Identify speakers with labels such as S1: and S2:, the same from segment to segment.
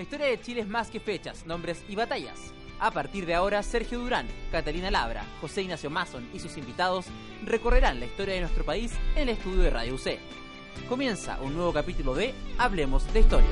S1: La historia de Chile es más que fechas, nombres y batallas. A partir de ahora, Sergio Durán, Catalina Labra, José Ignacio Mason y sus invitados recorrerán la historia de nuestro país en el estudio de Radio UC. Comienza un nuevo capítulo de Hablemos de Historia.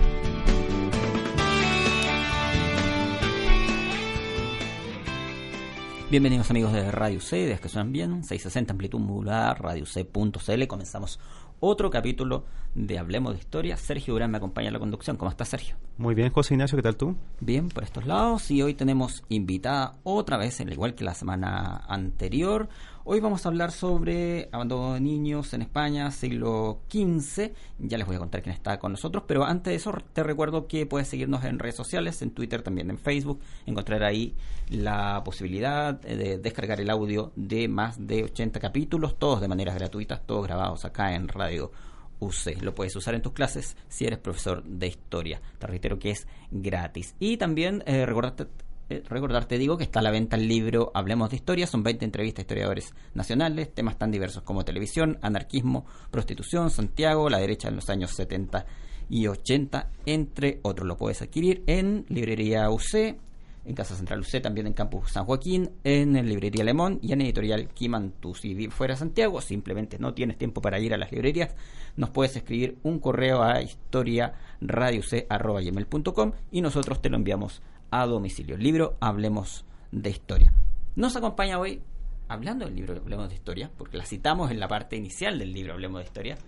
S2: Bienvenidos amigos de Radio C, de que suenan bien, 660 amplitud modular, radioc.cl. Comenzamos otro capítulo de Hablemos de Historia. Sergio Durán me acompaña en la conducción. ¿Cómo estás, Sergio?
S3: Muy bien, José Ignacio, ¿qué tal tú?
S2: Bien, por estos lados. Y hoy tenemos invitada otra vez, al igual que la semana anterior. Hoy vamos a hablar sobre abandono de niños en España, siglo XV. Ya les voy a contar quién está con nosotros, pero antes de eso te recuerdo que puedes seguirnos en redes sociales, en Twitter, también en Facebook. Encontrar ahí la posibilidad de descargar el audio de más de 80 capítulos, todos de manera gratuita, todos grabados acá en Radio UC. Lo puedes usar en tus clases si eres profesor de historia. Te reitero que es gratis. Y también eh, recordarte, eh, recordarte, digo, que está a la venta el libro Hablemos de Historia. Son 20 entrevistas a historiadores nacionales, temas tan diversos como televisión, anarquismo, prostitución, Santiago, la derecha en los años 70 y 80, entre otros. Lo puedes adquirir en Librería UC, en Casa Central UC, también en Campus San Joaquín, en el Librería Lemón y en Editorial Quimantú. Si fuera Santiago, simplemente no tienes tiempo para ir a las librerías, nos puedes escribir un correo a historiaradioc.com y nosotros te lo enviamos a domicilio. El libro Hablemos de Historia. Nos acompaña hoy, hablando del libro Hablemos de Historia, porque la citamos en la parte inicial del libro Hablemos de Historia,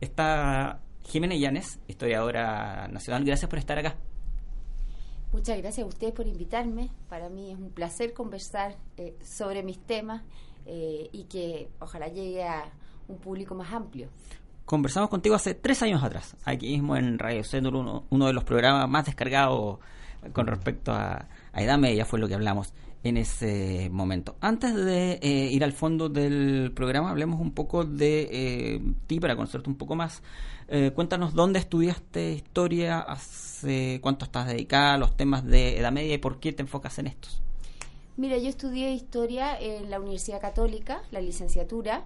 S2: está Jimena Llanes, historiadora nacional. Gracias por estar acá.
S4: Muchas gracias a ustedes por invitarme. Para mí es un placer conversar eh, sobre mis temas eh, y que ojalá llegue a un público más amplio.
S2: Conversamos contigo hace tres años atrás, aquí mismo en Radio Cénur, uno, uno de los programas más descargados con respecto a, a Edad Media, fue lo que hablamos en ese momento. Antes de eh, ir al fondo del programa, hablemos un poco de eh, ti para conocerte un poco más. Eh, cuéntanos dónde estudiaste historia, hace cuánto estás dedicada a los temas de Edad Media y por qué te enfocas en estos.
S4: Mira, yo estudié historia en la Universidad Católica, la licenciatura,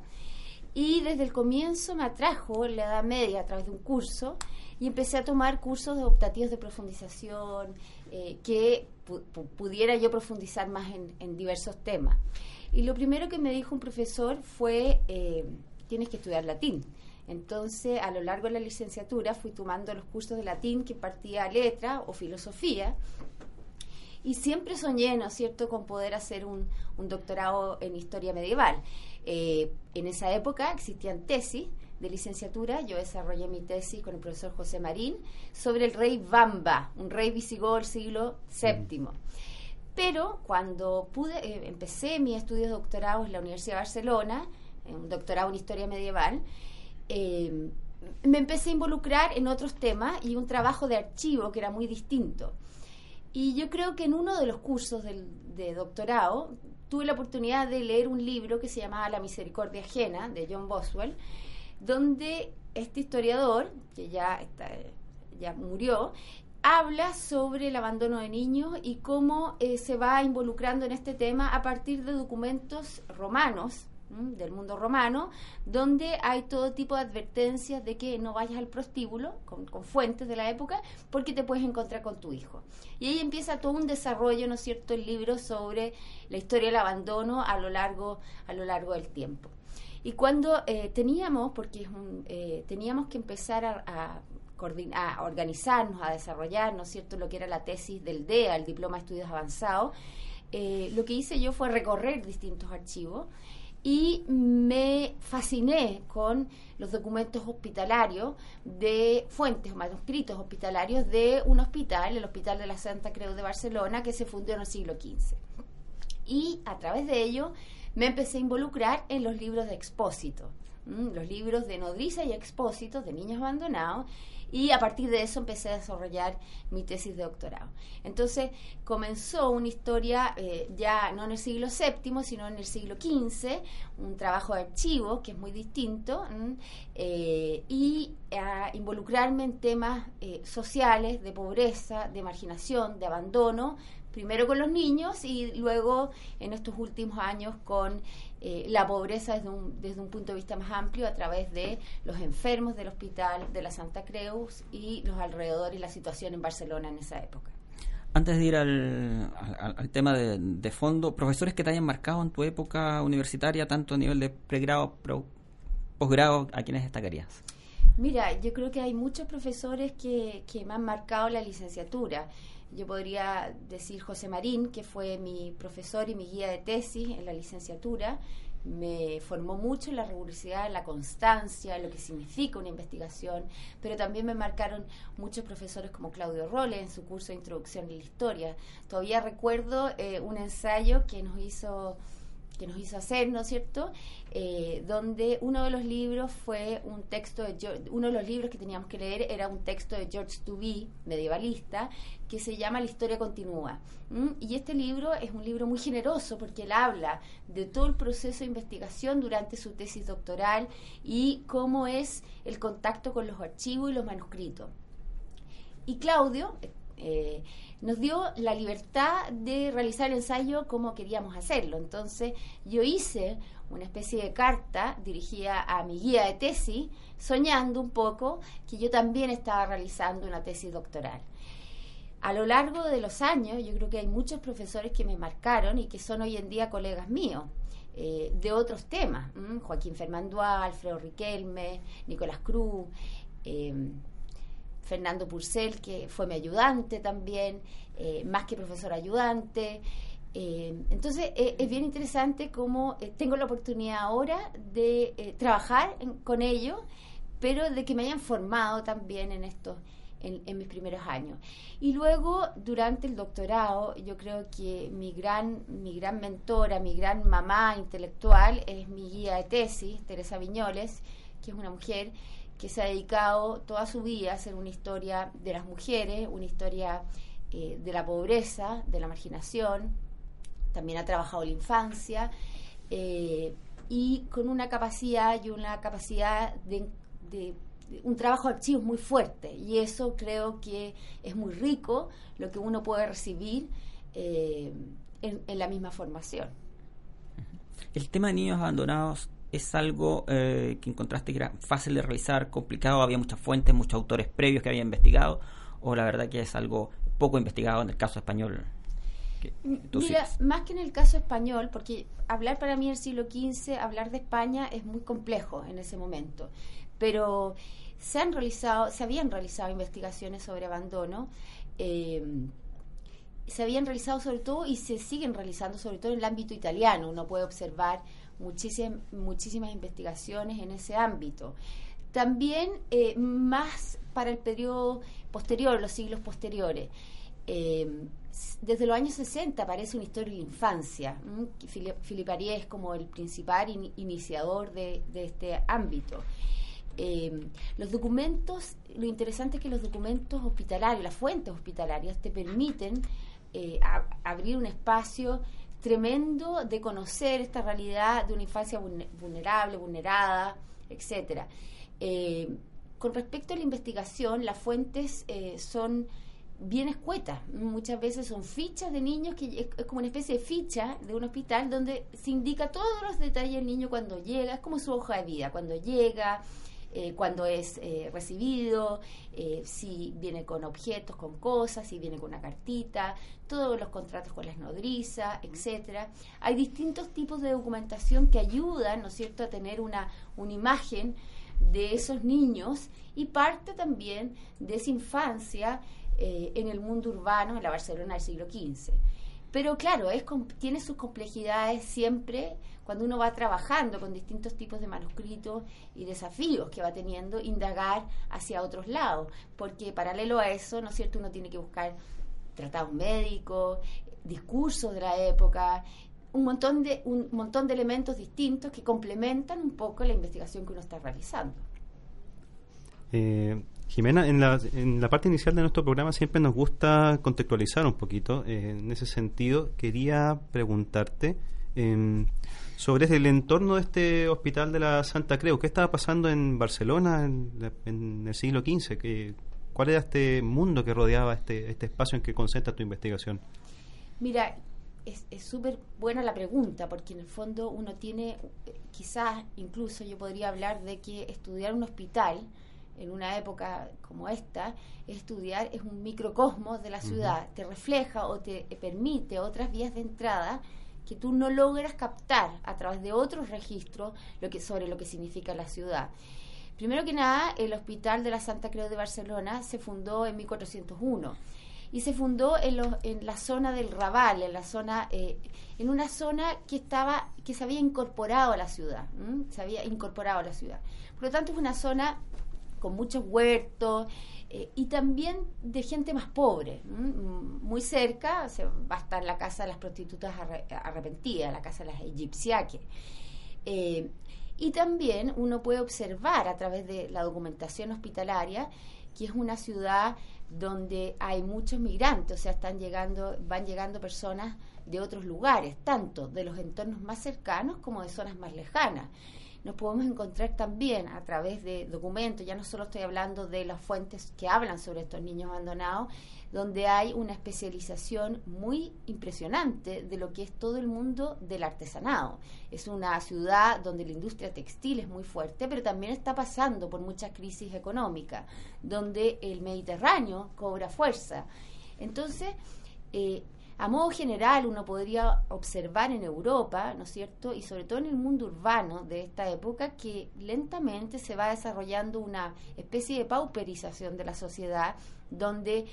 S4: y desde el comienzo me atrajo la Edad Media a través de un curso y empecé a tomar cursos de optativos de profundización eh, que pudiera yo profundizar más en, diversos temas. Y lo primero que me dijo un profesor fue, eh, tienes que estudiar latín. Entonces, a lo largo de la licenciatura fui tomando los cursos de latín que partía letra o filosofía. Y siempre soñé, ¿no cierto?, con poder hacer un, doctorado en historia medieval. Eh, en esa época existían tesis de licenciatura, yo desarrollé mi tesis con el profesor José Marín sobre el rey Bamba, un rey visigodo del siglo VII. Pero cuando pude, eh, empecé mis estudios de doctorado en la Universidad de Barcelona, un doctorado en historia medieval, eh, me empecé a involucrar en otros temas y un trabajo de archivo que era muy distinto. Y yo creo que en uno de los cursos de doctorado tuve la oportunidad de leer un libro que se llamaba La misericordia ajena, de John Boswell, donde este historiador, que ya, está, ya murió, habla sobre el abandono de niños y cómo eh, se va involucrando en este tema a partir de documentos romanos del mundo romano, donde hay todo tipo de advertencias de que no vayas al prostíbulo, con, fuentes de la época, porque te puedes encontrar con tu hijo. Y ahí empieza todo un desarrollo, ¿no es cierto?, el libro sobre la historia del abandono a lo largo, a lo largo del tiempo. Y cuando eh, teníamos, porque eh, teníamos que empezar a, organizarnos, a desarrollar, ¿no es cierto?, lo que era la tesis del DEA, el Diploma de Estudios Avanzados, eh, lo que hice yo fue recorrer distintos archivos y me fasciné con los documentos hospitalarios de fuentes o manuscritos hospitalarios de un hospital, el Hospital de la Santa Creu de Barcelona, que se fundó en el siglo XV. Y a través de ello me empecé a involucrar en los libros de expósito, los libros de nodriza y expósito de niños abandonados, y a partir de eso empecé a desarrollar mi tesis de doctorado. Entonces comenzó una historia eh, ya no en el siglo VII, sino en el siglo XV, un trabajo de archivo que es muy distinto, eh, y a involucrarme en temas eh, sociales, de pobreza, de marginación, de abandono, primero con los niños y luego en estos últimos años con eh, la pobreza desde un, desde un punto de vista más amplio a través de los enfermos del hospital de la Santa Creus y los alrededores y la situación en Barcelona en esa época.
S2: Antes de ir al, al, tema de, fondo, profesores que te hayan marcado en tu época universitaria, tanto a nivel de pregrado, posgrado, ¿a quiénes destacarías?
S4: Mira, yo creo que hay muchos profesores que, que me han marcado la licenciatura. Yo podría decir José Marín, que fue mi profesor y mi guía de tesis en la licenciatura, me formó mucho en la rigurosidad, la constancia, lo que significa una investigación, pero también me marcaron muchos profesores como Claudio Rolle en su curso de Introducción a la Historia. Todavía recuerdo eh, un ensayo que nos hizo que nos hizo hacer, ¿no es cierto? Eh, donde uno de los libros fue un texto de uno de los libros que teníamos que leer era un texto de George Tubby, medievalista, que se llama La historia continúa. Y este libro es un libro muy generoso porque él habla de todo el proceso de investigación durante su tesis doctoral y cómo es el contacto con los archivos y los manuscritos. Y Claudio eh, nos dio la libertad de realizar el ensayo como queríamos hacerlo. Entonces yo hice una especie de carta dirigida a mi guía de tesis, soñando un poco que yo también estaba realizando una tesis doctoral. A lo largo de los años, yo creo que hay muchos profesores que me marcaron y que son hoy en día colegas míos. Eh, de otros temas, Joaquín Fernando Alfredo Riquelme, Nicolás Cruz, eh, Fernando Purcell, que fue mi ayudante también, eh, más que profesor ayudante. Eh, entonces eh, es bien interesante cómo tengo la oportunidad ahora de trabajar con ellos, pero de que me hayan formado también en esto, en, en, mis primeros años. Y luego, durante el doctorado, yo creo que mi gran, mi gran mentora, mi gran mamá intelectual es mi guía de tesis, Teresa Viñoles, que es una mujer que se ha dedicado toda su vida a hacer una historia de las mujeres, una historia eh, de la pobreza, de la marginación, también ha trabajado la infancia eh, y con una capacidad y una capacidad de, un trabajo de archivos muy fuerte y eso creo que es muy rico lo que uno puede recibir eh, en la misma formación.
S2: El tema de niños abandonados es algo eh, que encontraste que era fácil de realizar, complicado, había muchas fuentes, muchos autores previos que había investigado, o la verdad que es algo poco investigado en el caso español.
S4: Mira, más que en el caso español, porque hablar para mí del siglo XV, hablar de España es muy complejo en ese momento, pero se han realizado, se habían realizado investigaciones sobre abandono. Eh, se habían realizado sobre todo y se siguen realizando sobre todo en el ámbito italiano. Uno puede observar muchísimas, muchísimas investigaciones en ese ámbito. También eh, más para el periodo posterior, los siglos posteriores. Eh, desde los años 60 aparece una historia de la infancia. Philip es como el principal iniciador de, este ámbito. Eh, los documentos, lo interesante es que los documentos hospitalarios, las fuentes hospitalarias, te permiten abrir un espacio tremendo de conocer esta realidad de una infancia vulnerable, vulnerada, etcétera. Eh, con respecto a la investigación, las fuentes eh, son bien escuetas. Muchas veces son fichas de niños, que es, como una especie de ficha de un hospital donde se indica todos los detalles del niño cuando llega, es como su hoja de vida, cuando llega, eh, cuando es eh, recibido, eh, si viene con objetos, con cosas, si viene con una cartita, todos los contratos con las nodrizas, etcétera. Hay distintos tipos de documentación que ayudan, ¿no es cierto?, a tener una, una imagen de esos niños y parte también de esa infancia en el mundo urbano, en la Barcelona del siglo XV. Pero claro, es, tiene sus complejidades siempre cuando uno va trabajando con distintos tipos de manuscritos y desafíos que va teniendo, indagar hacia otros lados, porque paralelo a eso, ¿no es cierto?, uno tiene que buscar tratados médicos, discursos de la época, un montón de, un montón de elementos distintos que complementan un poco la investigación que uno está realizando.
S3: Eh, Jimena, en la, en la parte inicial de nuestro programa siempre nos gusta contextualizar un poquito. Eh, en ese sentido, quería preguntarte em, sobre el entorno de este hospital de la Santa Creu. ¿Qué estaba pasando en Barcelona en, el siglo XV? ¿Cuál era este mundo que rodeaba este, este espacio en que concentra tu investigación?
S4: Mira, es súper buena la pregunta, porque en el fondo uno tiene, quizás incluso yo podría hablar de que estudiar un hospital en una época como esta, estudiar es un microcosmos de la ciudad, te refleja o te permite otras vías de entrada que tú no logras captar a través de otros registros lo que, sobre lo que significa la ciudad. Primero que nada, el Hospital de la Santa Creu de Barcelona se fundó en 1401 y se fundó en, en la zona del Raval, en la zona, eh, en una zona que estaba, que se había incorporado a la ciudad, se había incorporado a la ciudad. Por lo tanto, es una zona con muchos huertos eh, y también de gente más pobre, muy cerca, se, va a estar la casa de las prostitutas arrepentidas, la casa de las egipciaques. Eh, y también uno puede observar a través de la documentación hospitalaria que es una ciudad donde hay muchos migrantes, o sea, están llegando, van llegando personas de otros lugares, tanto de los entornos más cercanos como de zonas más lejanas nos podemos encontrar también a través de documentos, ya no solo estoy hablando de las fuentes que hablan sobre estos niños abandonados, donde hay una especialización muy impresionante de lo que es todo el mundo del artesanado. Es una ciudad donde la industria textil es muy fuerte, pero también está pasando por muchas crisis económicas, donde el Mediterráneo cobra fuerza. Entonces, eh, a modo general, uno podría observar en Europa, ¿no es cierto? Y sobre todo en el mundo urbano de esta época, que lentamente se va desarrollando una especie de pauperización de la sociedad, donde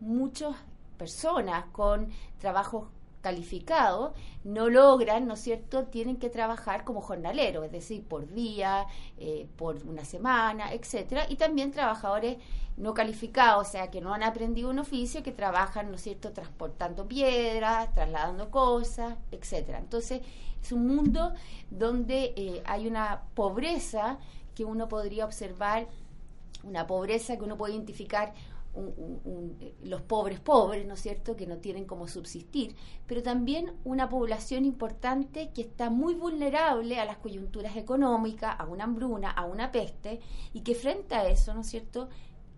S4: muchas personas con trabajos calificados no logran, ¿no es cierto?, tienen que trabajar como jornaleros, es decir, por día, eh, por una semana, etcétera, y también trabajadores no calificados, o sea, que no han aprendido un oficio, que trabajan, ¿no es cierto?, transportando piedras, trasladando cosas, etcétera. Entonces, es un mundo donde eh, hay una pobreza que uno podría observar, una pobreza que uno puede identificar los pobres pobres, ¿no es cierto?, que no tienen cómo subsistir, pero también una población importante que está muy vulnerable a las coyunturas económicas, a una hambruna, a una peste, y que frente a eso, ¿no es cierto?,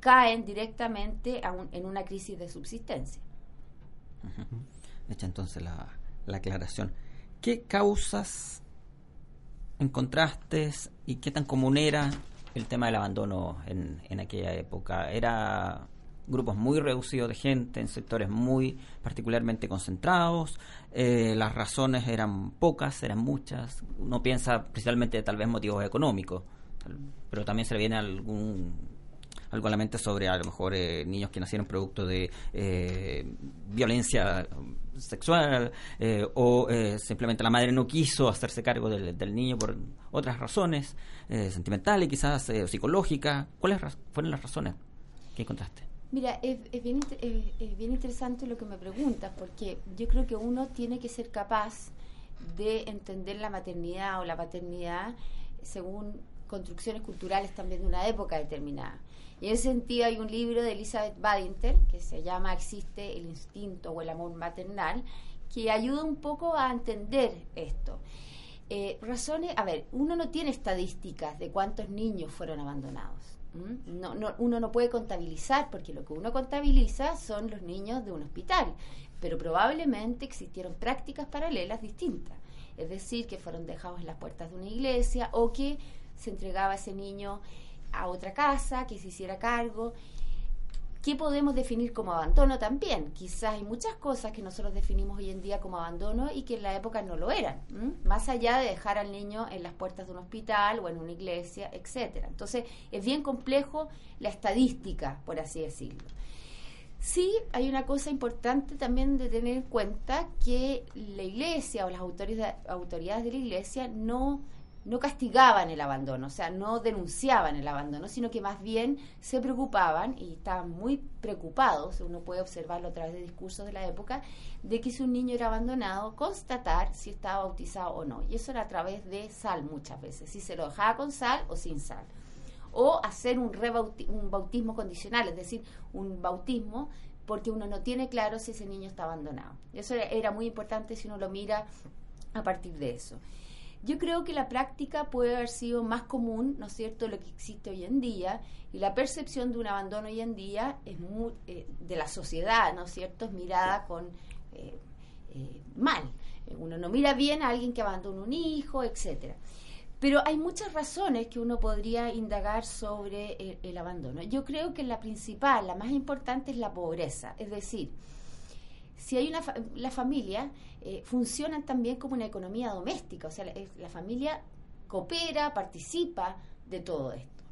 S4: caen directamente en una crisis de subsistencia.
S2: Hecha entonces la, aclaración. ¿Qué causas encontraste y qué tan común era el tema del abandono en, en aquella época? ¿Era grupos muy reducidos de gente, en sectores muy particularmente concentrados. Eh, las razones eran pocas, eran muchas. Uno piensa principalmente tal vez motivos económicos, pero también se le viene algún algo a la mente sobre a lo mejor eh, niños que nacieron producto de eh, violencia sexual o simplemente la madre no quiso hacerse cargo del, niño por otras razones sentimentales quizás psicológicas. ¿Cuáles fueron las razones que encontraste?
S4: Mira, es, bien, bien interesante lo que me preguntas, porque yo creo que uno tiene que ser capaz de entender la maternidad o la paternidad según construcciones culturales también de una época determinada. Y en ese sentido hay un libro de Elizabeth Badinter que se llama Existe el instinto o el amor maternal, que ayuda un poco a entender esto. Eh, razones, a ver, uno no tiene estadísticas de cuántos niños fueron abandonados no, no, uno no puede contabilizar porque lo que uno contabiliza son los niños de un hospital, pero probablemente existieron prácticas paralelas distintas, es decir, que fueron dejados en las puertas de una iglesia o que se entregaba ese niño a otra casa, que se hiciera cargo ¿Qué podemos definir como abandono también? Quizás hay muchas cosas que nosotros definimos hoy en día como abandono y que en la época no lo eran, más allá de dejar al niño en las puertas de un hospital o en una iglesia, etcétera. Entonces, es bien complejo la estadística, por así decirlo. Sí, hay una cosa importante también de tener en cuenta que la iglesia o las autoridades de la iglesia no no castigaban el abandono, o sea, no denunciaban el abandono, sino que más bien se preocupaban y estaban muy preocupados, uno puede observarlo a través de discursos de la época, de que si un niño era abandonado, constatar si estaba bautizado o no. Y eso era a través de sal muchas veces, si se lo dejaba con sal o sin sal. O hacer un, un bautismo condicional, es decir, un bautismo porque uno no tiene claro si ese niño está abandonado. Eso era muy importante si uno lo mira a partir de eso. Yo creo que la práctica puede haber sido más común, ¿no es cierto?, lo que existe hoy en día, y la percepción de un abandono hoy en día es muy, eh, de la sociedad, ¿no es cierto?, es mirada con, eh, eh, mal. Uno no mira bien a alguien que abandona un hijo, etcétera. Pero hay muchas razones que uno podría indagar sobre el, abandono. Yo creo que la principal, la más importante es la pobreza. Es decir, si hay una la familia eh, funciona también como una economía doméstica, o sea, la familia coopera, participa de todo esto.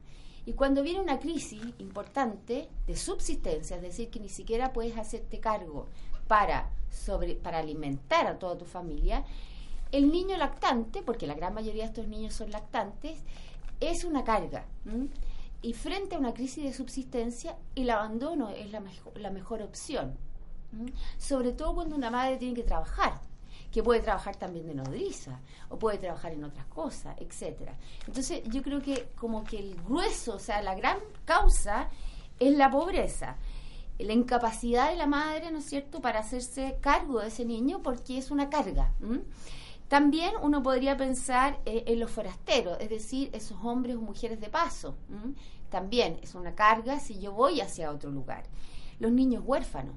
S4: Y cuando viene una crisis importante de subsistencia, es decir, que ni siquiera puedes hacerte cargo para, sobre, para alimentar a toda tu familia, el niño lactante, porque la gran mayoría de estos niños son lactantes, es una carga. Y frente a una crisis de subsistencia, el abandono es la, la mejor opción. Sobre todo cuando una madre tiene que trabajar que puede trabajar también de nodriza o puede trabajar en otras cosas, etcétera. Entonces, yo creo que como que el grueso, o sea, la gran causa es la pobreza, la incapacidad de la madre, ¿no es cierto?, para hacerse cargo de ese niño porque es una carga. También uno podría pensar eh, en los forasteros, es decir, esos hombres o mujeres de paso. También es una carga si yo voy hacia otro lugar. Los niños huérfanos,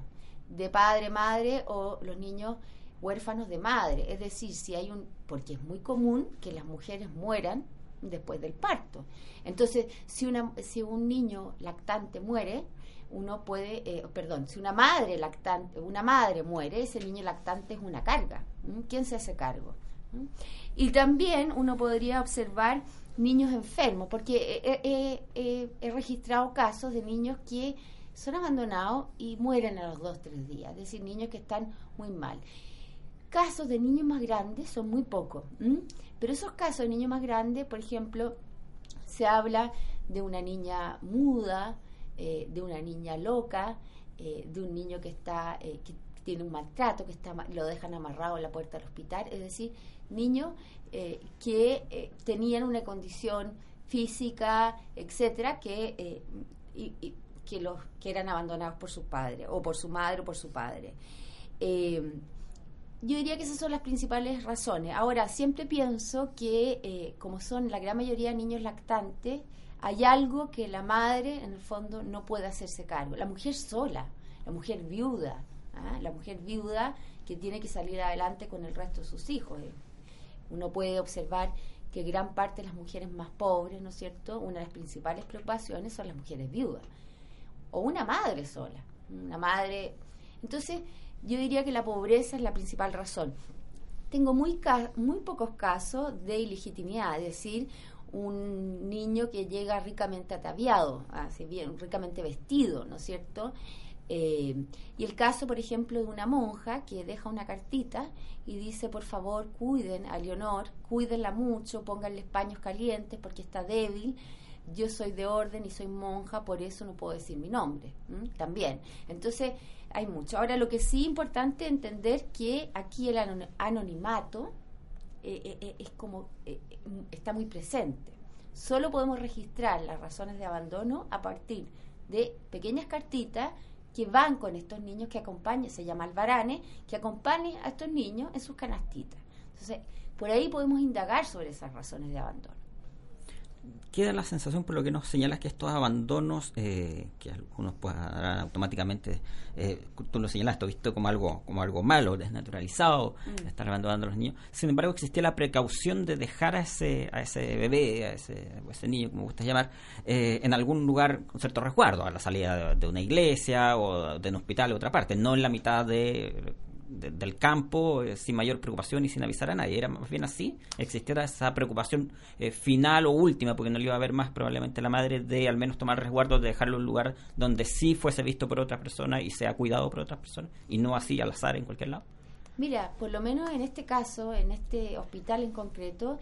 S4: de padre, madre o los niños huérfanos de madre, es decir, si hay un, porque es muy común que las mujeres mueran después del parto. Entonces, si una, si un niño lactante muere, uno puede, eh, perdón, si una madre lactante, una madre muere, ese niño lactante es una carga. ¿Quién se hace cargo? Y también uno podría observar niños enfermos, porque he registrado casos de niños que son abandonados y mueren a los dos, tres días, es decir, niños que están muy mal. Casos de niños más grandes son muy pocos. Pero esos casos de niños más grandes, por ejemplo, se habla de una niña muda, eh, de una niña loca, eh, de un niño que está eh, que tiene un maltrato, que está lo dejan amarrado en la puerta del hospital, es decir, niños que tenían una condición física, etcétera, que que los que eran abandonados por su padre o por su madre o por su padre. Yo diría que esas son las principales razones. Ahora, siempre pienso que eh, como son la gran mayoría de niños lactantes, hay algo que la madre, en el fondo, no puede hacerse cargo. La mujer sola, la mujer viuda, ¿ah? la mujer viuda que tiene que salir adelante con el resto de sus hijos. Eh. Uno puede observar que gran parte de las mujeres más pobres, ¿no es cierto? Una de las principales preocupaciones son las mujeres viudas. O una madre sola. Una madre. Entonces, yo diría que la pobreza es la principal razón. Tengo muy, muy pocos casos de ilegitimidad, es decir, un niño que llega ricamente ataviado, así bien, ricamente vestido, ¿no es cierto? Eh, y el caso, por ejemplo, de una monja que deja una cartita y dice, por favor, cuiden a Leonor, cuídenla mucho, pónganle paños calientes porque está débil. Yo soy de orden y soy monja, por eso no puedo decir mi nombre. También. Entonces, hay mucho. Ahora, lo que sí es importante entender que aquí el anonimato eh, eh, eh, es como está muy presente. Solo podemos registrar las razones de abandono a partir de pequeñas cartitas que van con estos niños que acompañan, se llama albarane, que acompañen a estos niños en sus canastitas. Entonces, por ahí podemos indagar sobre esas razones de abandono
S2: queda la sensación, por lo que nos señalas, que estos abandonos, eh, que algunos pues harán automáticamente, eh, tú lo señalaste, visto como algo como algo malo, desnaturalizado, mm. estar abandonando a los niños. Sin embargo, existía la precaución de dejar a ese, a ese bebé, a ese, ese niño, como gustas llamar, eh, en algún lugar con cierto resguardo, a la salida de, una iglesia o de un hospital o otra parte, no en la mitad de del campo eh, sin mayor preocupación y sin avisar a nadie. Era más bien así. Existiera esa preocupación eh, final o última, porque no le iba a haber más probablemente la madre de al menos tomar resguardo, de dejarlo en un lugar donde sí fuese visto por otra persona y sea cuidado por otras personas y no así al azar en cualquier lado.
S4: Mira, por lo menos en este caso, en este hospital en concreto,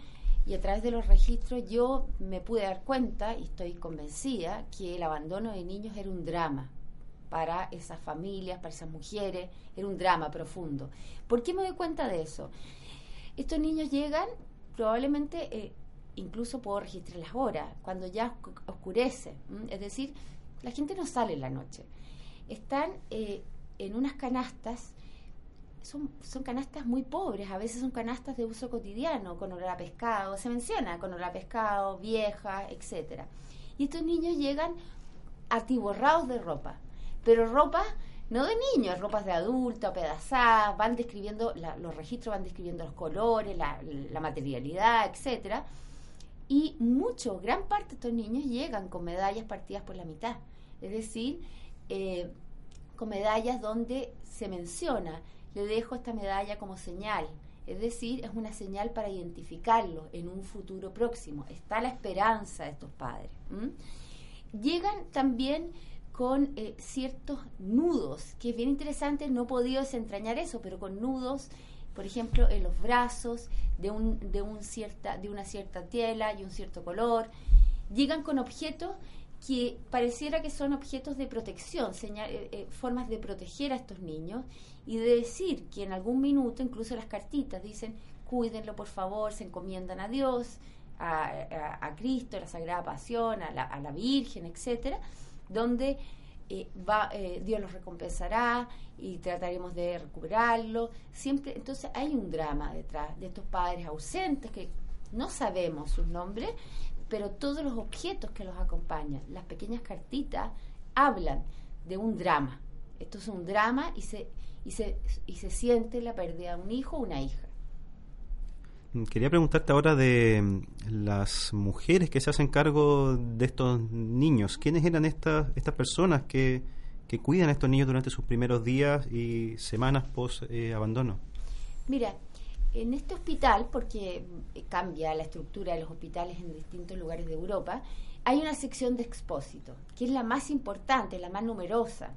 S4: y a través de los registros yo me pude dar cuenta y estoy convencida que el abandono de niños era un drama para esas familias, para esas mujeres, era un drama profundo. ¿Por qué me doy cuenta de eso? Estos niños llegan, probablemente eh, incluso puedo registrar las horas, cuando ya oscurece, es decir, la gente no sale en la noche. Están eh, en unas canastas, son, son canastas muy pobres, a veces son canastas de uso cotidiano, con olor a pescado, se menciona con olor a pescado, vieja, etcétera. Y estos niños llegan atiborrados de ropa, pero ropa no de niños, ropas de adulto, apedazadas, van describiendo, los registros van describiendo los colores, la, la materialidad, etcétera. Y mucho, gran parte de estos niños llegan con medallas partidas por la mitad. Es decir, eh, con medallas donde se menciona, le dejo esta medalla como señal. Es decir, es una señal para identificarlo en un futuro próximo. Está la esperanza de estos padres. Llegan también con eh, ciertos nudos, que es bien interesante, no he podido desentrañar eso, pero con nudos, por ejemplo, en los brazos, de, un, de, un cierta, de una cierta tela y un cierto color. Llegan con objetos que pareciera que son objetos de protección, eh, eh, formas de proteger a estos niños y de decir que en algún minuto, incluso las cartitas dicen, cuídenlo por favor, se encomiendan a Dios, a, Cristo, a la Sagrada Pasión, a la, a la Virgen, etcétera, donde eh, va, Dios los recompensará y trataremos de recuperarlo. Siempre, entonces hay un drama detrás de estos padres ausentes que no sabemos sus nombres, pero todos los objetos que los acompañan, las pequeñas cartitas, hablan de un drama. Esto es un drama y se, y se, y se siente la pérdida de un hijo o una hija.
S3: Quería preguntarte ahora de mm, las mujeres que se hacen cargo de estos niños. ¿Quiénes eran estas, estas personas que, que cuidan a estos niños durante sus primeros días y semanas post eh, abandono?
S4: Mira, en este hospital, porque eh, cambia la estructura de los hospitales en distintos lugares de Europa, hay una sección de expósito, que es la más importante, la más numerosa.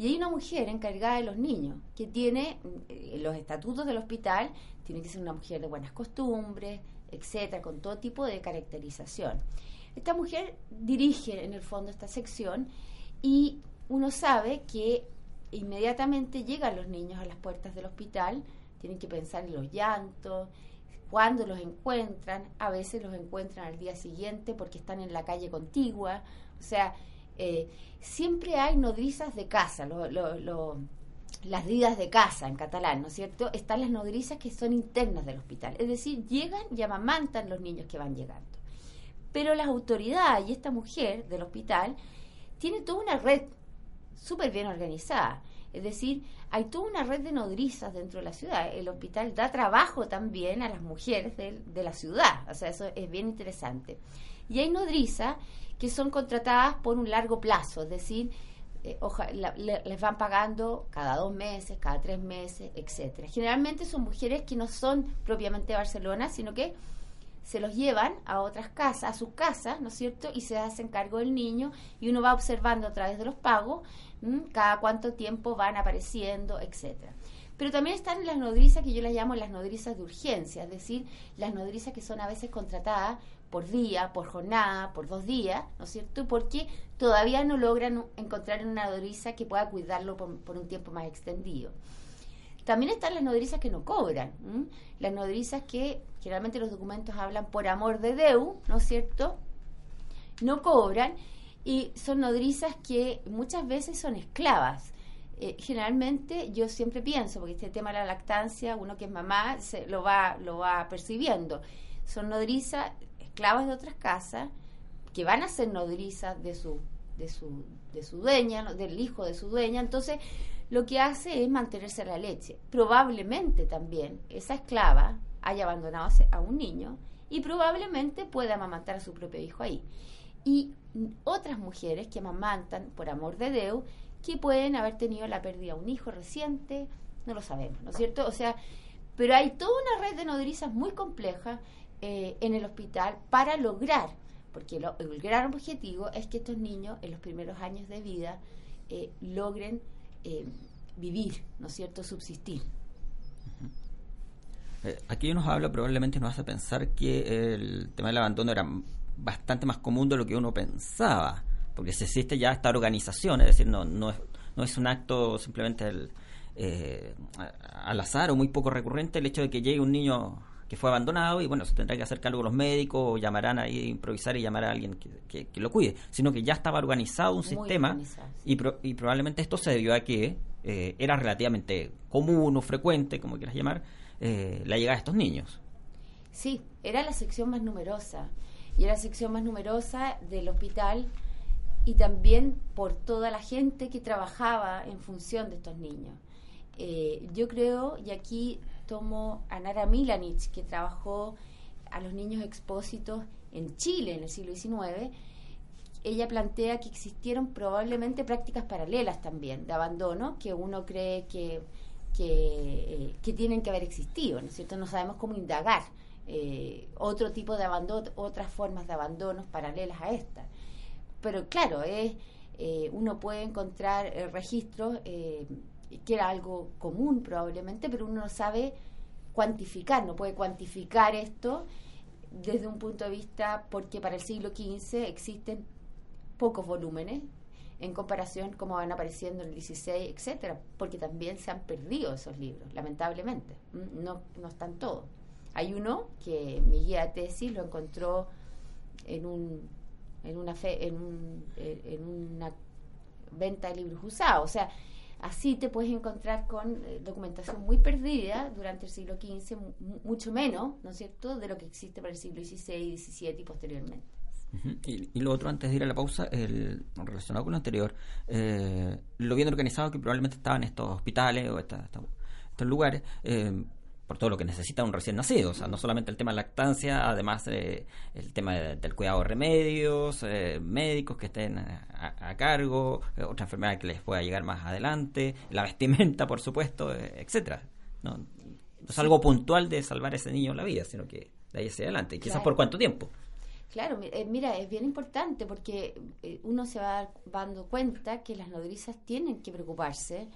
S4: Y hay una mujer encargada de los niños, que tiene eh, los estatutos del hospital, tiene que ser una mujer de buenas costumbres, etcétera, con todo tipo de caracterización. Esta mujer dirige en el fondo esta sección y uno sabe que inmediatamente llegan los niños a las puertas del hospital, tienen que pensar en los llantos, cuando los encuentran, a veces los encuentran al día siguiente porque están en la calle contigua, o sea, eh, siempre hay nodrizas de casa, las vidas de casa en catalán, ¿no es cierto? Están las nodrizas que son internas del hospital, es decir, llegan y amamantan los niños que van llegando. Pero las autoridades y esta mujer del hospital tiene toda una red súper bien organizada. Es decir, hay toda una red de nodrizas dentro de la ciudad. El hospital da trabajo también a las mujeres de, la ciudad. O sea, eso es bien interesante. Y hay nodrizas que son contratadas por un largo plazo, es decir, eh, les van pagando cada dos meses, cada tres meses, etcétera. Generalmente son mujeres que no son propiamente de Barcelona, sino que se los llevan a otras casas, a sus casas, ¿no es cierto? Y se hacen cargo del niño y uno va observando a través de los pagos cada cuánto tiempo van apareciendo, etcétera. Pero también están las nodrizas que yo las llamo las nodrizas de urgencia, es decir, las nodrizas que son a veces contratadas por día, por jornada, por dos días, ¿no es cierto? Porque todavía no logran encontrar una nodriza que pueda cuidarlo por, un tiempo más extendido. También están las nodrizas que no cobran, las nodrizas que generalmente los documentos hablan por amor de Deu, ¿no es cierto? No cobran y son nodrizas que muchas veces son esclavas. Eh, generalmente yo siempre pienso, porque este tema de la lactancia, uno que es mamá se, lo, va, lo va percibiendo, son nodrizas esclavas de otras casas que van a ser nodrizas de su, de su, de su dueña, del hijo de su dueña, entonces lo que hace es mantenerse la leche. Probablemente también esa esclava haya abandonado a un niño y probablemente pueda amamantar a su propio hijo ahí y otras mujeres que amamantan por amor de Dios que pueden haber tenido la pérdida de un hijo reciente, no lo sabemos, ¿no es cierto? O sea, pero hay toda una red de nodrizas muy compleja eh, en el hospital para lograr, porque el gran objetivo es que estos niños en los primeros años de vida eh, logren eh, vivir, ¿no es cierto?, subsistir.
S2: Aquí nos habla, probablemente nos hace pensar que el tema del abandono era bastante más común de lo que uno pensaba, porque se existe ya esta organización, es decir, no, no, es, no es un acto simplemente eh, al azar o muy poco recurrente el hecho de que llegue un niño que fue abandonado y bueno, se tendrá que hacer cargo los médicos o llamarán ahí, improvisar y llamar a alguien que, que, lo cuide, sino que ya estaba organizado un sistema y, y, probablemente esto se debió a que eh, era relativamente común o frecuente, como quieras llamar, eh, la llegada de estos niños.
S4: Sí, era la sección más numerosa y era la sección más numerosa del hospital y también por toda la gente que trabajaba en función de estos niños. Eh, yo creo, y aquí tomo a Nara Milanich, que trabajó a los niños expósitos en Chile en el siglo XIX, ella plantea que existieron probablemente prácticas paralelas también de abandono que uno cree que, que, eh, tienen que haber existido, ¿no es cierto? No sabemos cómo indagar eh, otro tipo de abandono, otras formas de abandonos paralelas a estas. Pero claro, es, eh, uno puede encontrar registros que era algo común probablemente, pero uno no sabe cuantificar, no puede cuantificar esto desde un punto de vista porque para el siglo XV existen pocos volúmenes en comparación como van apareciendo en el 16, etcétera, porque también se han perdido esos libros, lamentablemente. No, no están todos. Hay uno que mi guía de tesis lo encontró en un en una fe, en, un, en una venta de libros usados, o sea, así te puedes encontrar con eh, documentación muy perdida durante el siglo XV, mucho menos, ¿no es cierto?, de lo que existe para el siglo XVI, XVII y posteriormente
S2: y, lo otro, antes de ir a la pausa, el, relacionado con lo anterior, eh, lo bien organizado que probablemente estaban estos hospitales o estos lugares, eh, por todo lo que necesita un recién nacido, o sea, no solamente el tema de lactancia, además eh, el tema del cuidado de remedios, médicos que estén a, cargo, otra enfermedad que les pueda llegar más adelante, la vestimenta, por supuesto, etcétera. No, es algo puntual de salvar a ese niño la vida, sino que de ahí hacia adelante. quizás por cuánto tiempo.
S4: Claro, eh, mira, es bien importante porque eh, uno se va dando cuenta que las nodrizas tienen que preocuparse.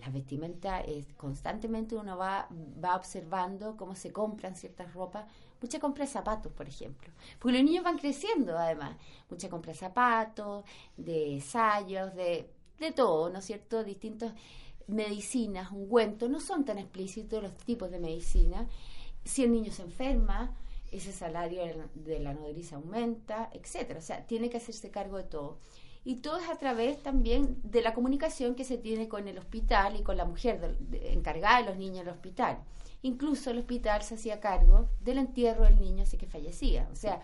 S4: La vestimenta es constantemente uno va, va observando cómo se compran ciertas ropas. Mucha compra de zapatos, por ejemplo. Porque los niños van creciendo, además. Mucha compra de zapatos, de ensayos, de, de todo, ¿no es cierto? Distintas medicinas, ungüentos. No son tan explícitos los tipos de medicina. Si el niño se enferma, ese salario de la nodriza aumenta, etcétera. O sea, tiene que hacerse cargo de todo. Y todo es a través también de la comunicación que se tiene con el hospital y con la mujer encargada de los niños del hospital. Incluso el hospital se hacía cargo del entierro del niño así que fallecía, o sea,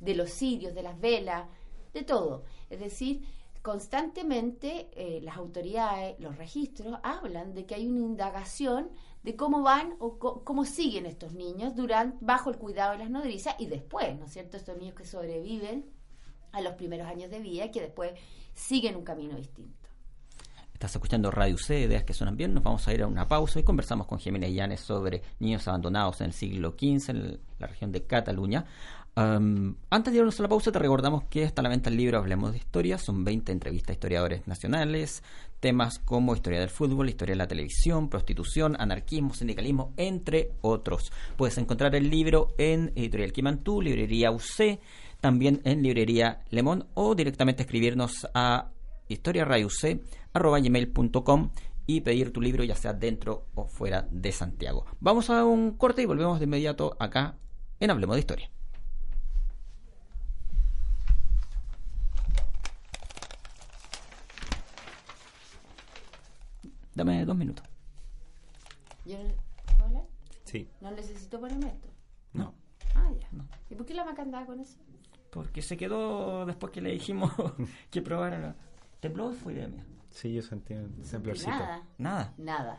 S4: de los cirios, de las velas, de todo. Es decir, constantemente eh, las autoridades, los registros, hablan de que hay una indagación de cómo van o cómo siguen estos niños durante, bajo el cuidado de las nodrizas y después, ¿no es cierto? Estos niños que sobreviven a los primeros años de vida que después siguen un camino distinto.
S2: Estás escuchando Radio C, ideas que suenan bien. Nos vamos a ir a una pausa y conversamos con Jiménez Llanes sobre niños abandonados en el siglo XV en la región de Cataluña antes de irnos a la pausa, te recordamos que está a la venta el libro Hablemos de Historia. Son 20 entrevistas a historiadores nacionales, temas como historia del fútbol, historia de la televisión, prostitución, anarquismo, sindicalismo, entre otros. Puedes encontrar el libro en Editorial Quimantú, Librería UC, también en Librería Lemón o directamente escribirnos a historiarayuc.com y pedir tu libro ya sea dentro o fuera de Santiago. Vamos a un corte y volvemos de inmediato acá en Hablemos de Historia. Dame dos minutos.
S4: ¿Yo hablar?
S3: Sí.
S4: ¿No necesito ponerme esto?
S2: No.
S4: Ah, ya. ¿Y por qué la maca andaba con eso?
S2: Porque se quedó después que le dijimos que probara. ¿Tembló o fue idea mía?
S3: Sí, yo sentí un temblorcito.
S4: Nada.
S2: Nada.
S4: Nada.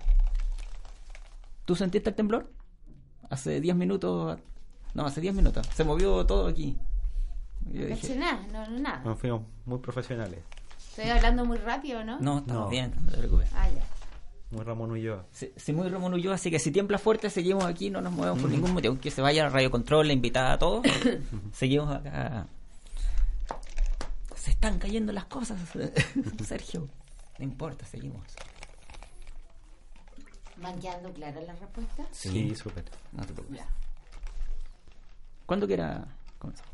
S2: ¿Tú sentiste el temblor? Hace 10 minutos. No, hace 10 minutos. Se movió todo aquí.
S4: Yo no dije... nada, no, no, nada.
S3: No, fuimos muy profesionales.
S4: Estoy hablando muy rápido, ¿no?
S2: No, estamos bien, no te preocupes.
S4: Ah, ya.
S3: Muy Ramón Ulloa.
S2: Sí, muy Ramón Ulloa, así que si tiembla fuerte, seguimos aquí, no nos movemos por ningún motivo. Aunque se vaya a Radio Control, la invitada a todos, seguimos acá. Se están cayendo las cosas, Sergio. No importa, seguimos.
S4: ¿Van quedando claras las respuestas?
S3: Sí, súper.
S2: No te preocupes. ¿Cuándo quiera comenzar?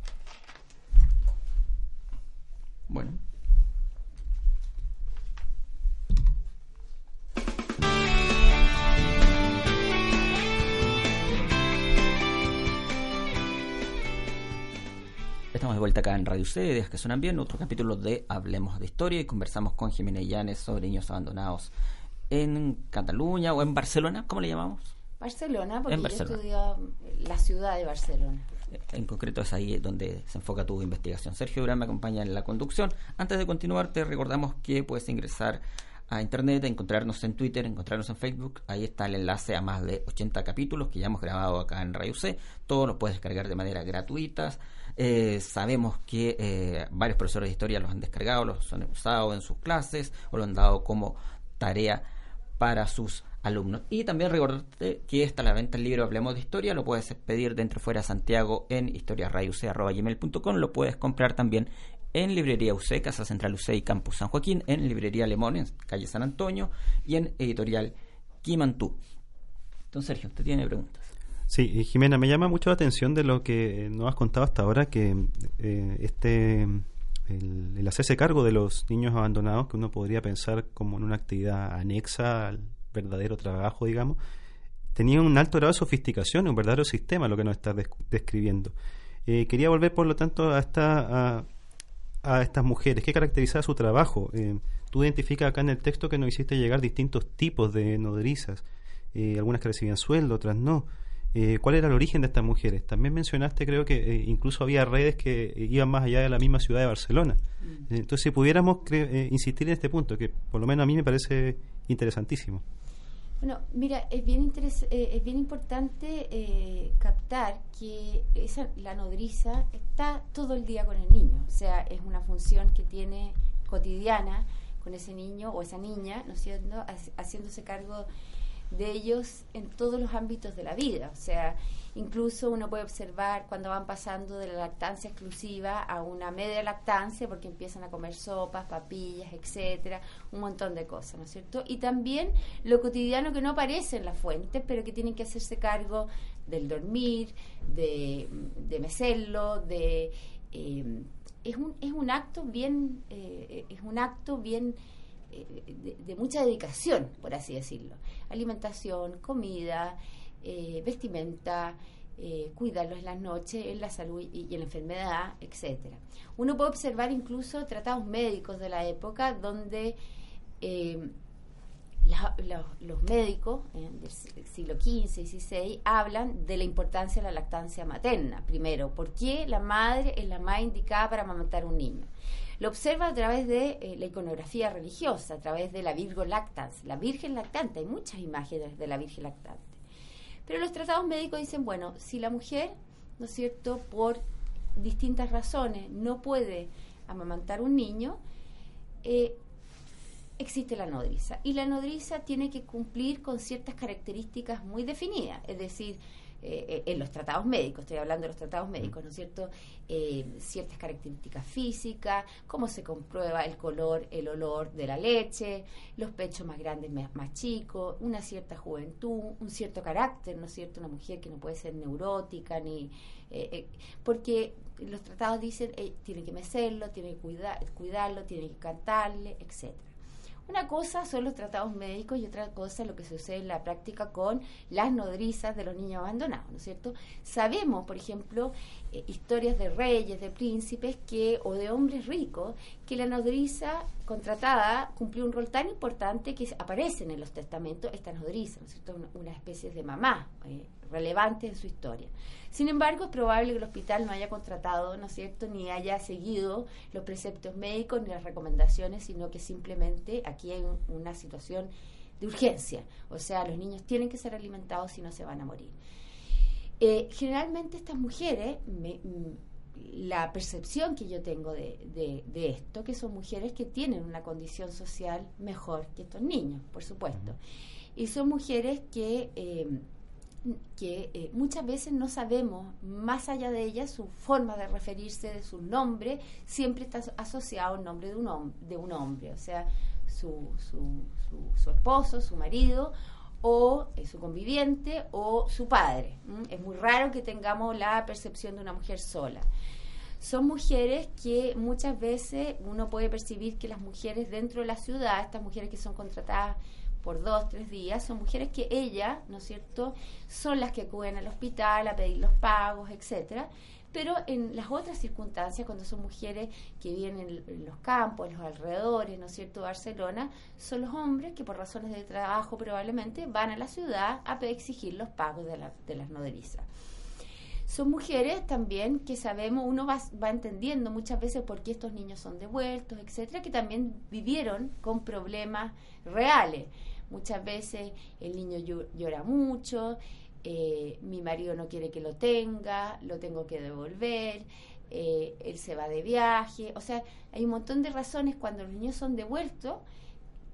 S2: Vuelta acá en Radio C, Ideas que suenan bien, otro capítulo de Hablemos de Historia y conversamos con Jiménez Llanes sobre niños abandonados en Cataluña o en Barcelona, ¿cómo le llamamos?
S4: Barcelona, porque yo estudio la ciudad de Barcelona.
S2: En concreto es ahí donde se enfoca tu investigación. Sergio Durán me acompaña en la conducción. Antes de continuar, te recordamos que puedes ingresar a internet, encontrarnos en Twitter, encontrarnos en Facebook. Ahí está el enlace a más de 80 capítulos que ya hemos grabado acá en Radio C. Todos los puedes descargar de manera gratuita. Eh, sabemos que eh, varios profesores de historia los han descargado, los han usado en sus clases o lo han dado como tarea para sus alumnos. Y también recordarte que está la venta el libro Hablemos de Historia, lo puedes pedir dentro fuera Santiago en historiarayuc.com, lo puedes comprar también en Librería UC, Casa Central UC y Campus San Joaquín, en Librería Lemón, en calle San Antonio y en Editorial Quimantú. Entonces, Sergio, usted tiene preguntas.
S3: Sí, Jimena, me llama mucho la atención de lo que nos has contado hasta ahora, que eh, este el, hacerse cargo de los niños abandonados, que uno podría pensar como en una actividad anexa al verdadero trabajo, digamos, tenía un alto grado de sofisticación, un verdadero sistema, lo que nos está describiendo. Eh, quería volver, por lo tanto, a, esta, a, estas mujeres. ¿Qué caracteriza su trabajo? Eh, tú identificas acá en el texto que nos hiciste llegar distintos tipos de nodrizas, eh, algunas que recibían sueldo, otras no. Eh, cuál era el origen de estas mujeres. También mencionaste, creo que eh, incluso había redes que eh, iban más allá de la misma ciudad de Barcelona. Mm. Entonces, si pudiéramos insistir en este punto, que por lo menos a mí me parece interesantísimo.
S4: Bueno, mira, es bien, es bien importante captar que esa, la nodriza está todo el día con el niño, o sea, es una función que tiene cotidiana con ese niño o esa niña, ¿no es cierto?, haciéndose cargo de ellos en todos los ámbitos de la vida. O sea, incluso uno puede observar cuando van pasando de la lactancia exclusiva a una media lactancia porque empiezan a comer sopas, papillas, etcétera, un montón de cosas, ¿no es cierto? Y también lo cotidiano que no aparece en la fuente, pero que tienen que hacerse cargo del dormir, de, de mecerlo, de... Eh, es, un, es un acto bien, eh, es un acto bien eh, de, mucha dedicación, por así decirlo. Alimentación, comida, eh, vestimenta, eh, cuidarlos en las noches, en la salud y, en la enfermedad, etcétera. Uno puede observar incluso tratados médicos de la época donde los médicos del siglo XV y XVI hablan de la importancia de la lactancia materna. Primero, ¿por qué la madre es la más indicada para amamantar un niño? Lo observa a través de eh, la iconografía religiosa, a través de la Virgo Lactans, la Virgen Lactante. Hay muchas imágenes de la Virgen Lactante. Pero los tratados médicos dicen, bueno, si la mujer, ¿no es cierto?, por distintas razones no puede amamantar un niño, eh, existe la nodriza. Y la nodriza tiene que cumplir con ciertas características muy definidas, es decir, eh, eh, en los tratados médicos, estoy hablando de los tratados mm. médicos, ¿no es cierto? Eh, ciertas características físicas, cómo se comprueba el color, el olor de la leche, los pechos más grandes, más, chicos, una cierta juventud, un cierto carácter, ¿no es cierto? Una mujer que no puede ser neurótica, ni porque los tratados dicen, tiene que mecerlo, tiene que cuidar, cuidarlo, tiene que cantarle, etcétera. Una cosa son los tratados médicos y otra cosa lo que sucede en la práctica con las nodrizas de los niños abandonados, ¿no es cierto? Sabemos, por ejemplo, eh, historias de reyes, de príncipes que o de hombres ricos que la nodriza contratada cumplió un rol tan importante que aparecen en los testamentos estas nodrizas, ¿no es cierto? Una, especie de mamá eh, relevante en su historia. Sin embargo, es probable que el hospital no haya contratado, ¿no es cierto?, ni haya seguido los preceptos médicos ni las recomendaciones, sino que simplemente aquí hay una situación de urgencia. O sea, los niños tienen que ser alimentados si no se van a morir. Eh, generalmente estas mujeres, mm, la percepción que yo tengo de, esto, que son mujeres que tienen una condición social mejor que estos niños, por supuesto. Y son mujeres que... Eh, que eh, muchas veces no sabemos, más allá de ellas, su forma de referirse, de su nombre, siempre está asociado al nombre de un, de un hombre, o sea, su, su, su, esposo, su marido, o eh, su conviviente, o su padre. Es muy raro que tengamos la percepción de una mujer sola. Son mujeres que muchas veces uno puede percibir que las mujeres dentro de la ciudad, estas mujeres que son contratadas por dos, tres días, son mujeres que ella, ¿no es cierto?, son las que acuden al hospital a pedir los pagos, etcétera. Pero en las otras circunstancias, cuando son mujeres que viven en, los campos, en los alrededores, ¿no es cierto?, Barcelona, son los hombres que por razones de trabajo probablemente van a la ciudad a exigir los pagos de, las nodrizas. son mujeres también que sabemos, uno va entendiendo muchas veces por qué estos niños son devueltos, etcétera, que también vivieron con problemas reales. Muchas veces el niño llora mucho, eh, mi marido no quiere que lo tenga, lo tengo que devolver, eh, él se va de viaje. O sea, hay un montón de razones cuando los niños son devueltos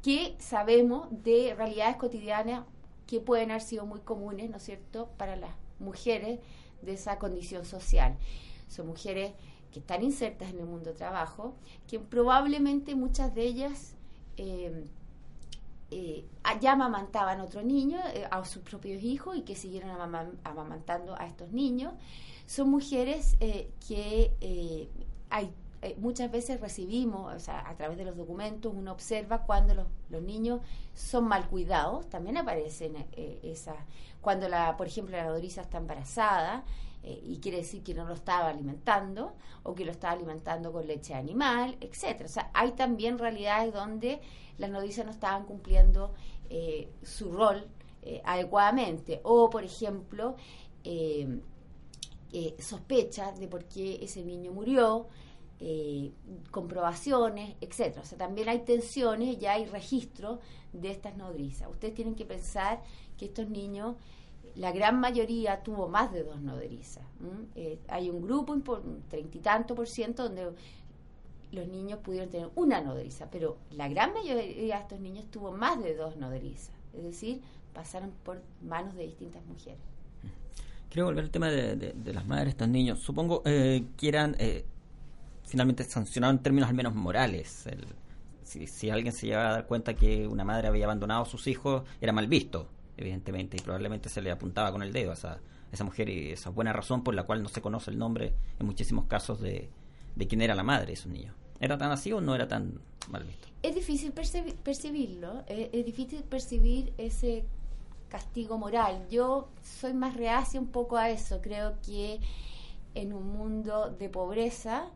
S4: que sabemos de realidades cotidianas que pueden haber sido muy comunes, ¿no es cierto?, para las mujeres de esa condición social. Son mujeres que están insertas en el mundo del trabajo, que probablemente muchas de ellas eh, eh, ya amamantaban otro niño, eh, a sus propios hijos, y que siguieron amamantando a estos niños. Son mujeres eh, que eh, hay muchas veces recibimos, o sea, a través de los documentos, uno observa cuando los, niños son mal cuidados, también aparecen esas, cuando la, por ejemplo, la nodriza está embarazada, y quiere decir que no lo estaba alimentando o que lo estaba alimentando con leche animal, etcétera. O sea, hay también realidades donde las nodrizas no estaban cumpliendo eh, su rol eh, adecuadamente. O, por ejemplo, eh, sospechas de por qué ese niño murió, comprobaciones, etcétera. O sea, también hay tensiones, ya hay registro de estas nodrizas. Ustedes tienen que pensar que estos niños la gran mayoría tuvo más de dos nodrizas. hay un grupo, un treinta y tanto por ciento, donde los niños pudieron tener una nodriza, pero la gran mayoría de estos niños tuvo más de dos nodrizas, es decir, pasaron por manos de distintas mujeres.
S2: Quiero volver al tema de, las madres de estos niños. Supongo eh, que eran eh, finalmente sancionados en términos al menos morales. si, alguien se llegaba a dar cuenta que una madre había abandonado a sus hijos, era mal visto, evidentemente, y probablemente se le apuntaba con el dedo a esa, esa mujer y esa buena razón por la cual no se conoce el nombre en muchísimos casos de, de quién era la madre de esos niños. ¿Era tan así o no era tan mal visto?
S4: Es difícil percibirlo, eh, es difícil percibir ese castigo moral. Yo soy más reacia un poco a eso. Creo que en un mundo de pobreza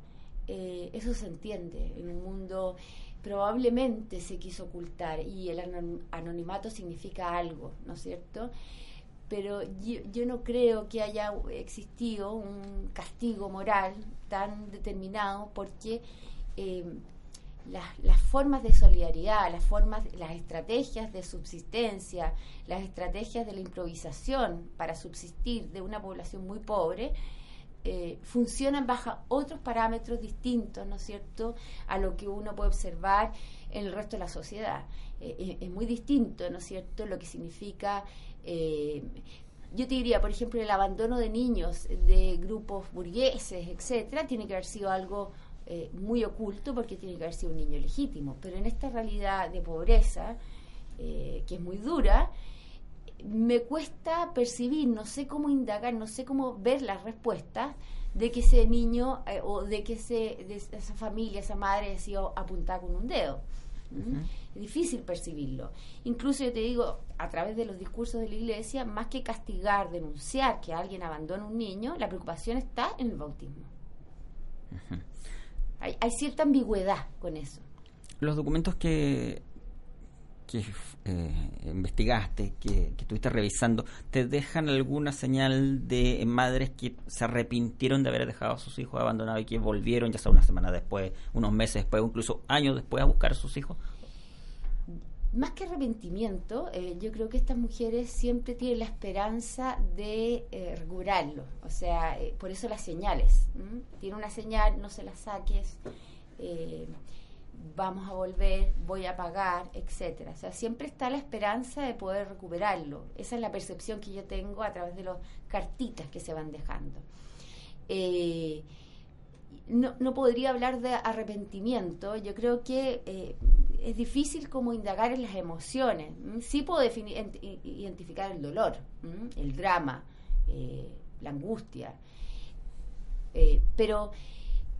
S4: eh, eso se entiende. En un mundo probablemente se quiso ocultar y el anonimato significa algo, ¿no es cierto? pero yo, no creo que haya existido un castigo moral tan determinado porque eh, las, formas de solidaridad, las formas, las estrategias de subsistencia, las estrategias de la improvisación para subsistir de una población muy pobre, eh, funcionan bajo otros parámetros distintos, ¿no es cierto?, a lo que uno puede observar en el resto de la sociedad. Eh, es muy distinto, ¿no es cierto?, lo que significa eh, yo te diría, por ejemplo, el abandono de niños de grupos burgueses, etcétera, tiene que haber sido algo eh, muy oculto porque tiene que haber sido un niño legítimo. Pero en esta realidad de pobreza, eh, que es muy dura, me cuesta percibir, no sé cómo indagar, no sé cómo ver las respuestas de que ese niño o de que ese, de esa familia, esa madre, ha sido apuntada con un dedo. Es difícil percibirlo. Incluso yo te digo, a través de los discursos de la iglesia, más que castigar, denunciar que alguien abandona un niño, la preocupación está en el bautismo. hay, cierta ambigüedad con eso.
S2: Los documentos que, que eh, investigaste, que, que, estuviste revisando, ¿te dejan alguna señal de madres que se arrepintieron de haber dejado a sus hijos abandonados y que volvieron, ya sea una semana después, unos meses después, incluso años después, a buscar a sus hijos?
S4: Más que arrepentimiento, eh, yo creo que estas mujeres siempre tienen la esperanza de eh. O sea, por eso las señales. Tiene una señal, no se la saques vamos a volver, voy a pagar, etcétera. O sea, siempre está la esperanza de poder recuperarlo. Esa es la percepción que yo tengo a través de las cartitas que se van dejando. Eh, no, no, podría hablar de arrepentimiento. Yo creo que eh, es difícil como indagar en las emociones. Sí puedo definir, identificar el dolor, el drama, eh, la angustia. pero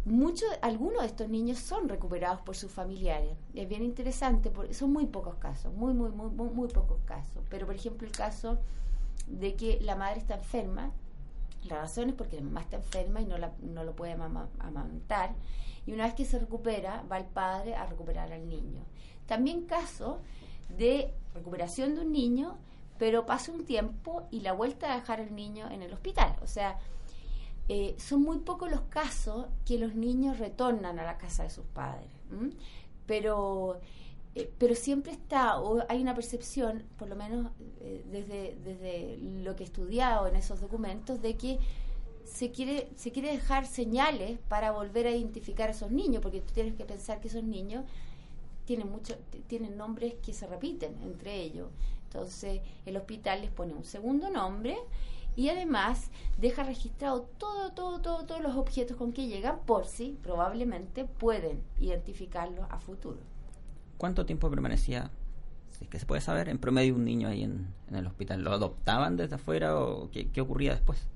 S4: muchos, algunos de estos niños son recuperados por sus familiares. Es bien interesante, porque son muy pocos casos, muy, muy, muy, muy, pocos casos. Pero, por ejemplo, el caso de que la madre está enferma, la razón es porque la mamá está enferma y no, la, no lo puede amamantar, y una vez que se recupera, va el padre a recuperar al niño. También caso de recuperación de un niño, pero pasa un tiempo y la vuelta a dejar al niño en el hospital. O sea, eh, son muy pocos los casos que los niños retornan a la casa de sus padres. Pero, eh, pero siempre está, o hay una percepción, por lo menos eh, desde, desde lo que he estudiado en esos documentos, de que se quiere, se quiere dejar señales para volver a identificar a esos niños, porque tú tienes que pensar que esos niños tienen, mucho, tienen nombres que se repiten entre ellos. Entonces el hospital les pone un segundo nombre y además deja registrado todo, todo, todo, todos los objetos con que llegan por si probablemente pueden identificarlos a futuro.
S2: ¿Cuánto tiempo permanecía, si es que se puede saber, en promedio un niño ahí en, el hospital? ¿Lo adoptaban desde afuera o qué, ocurría después?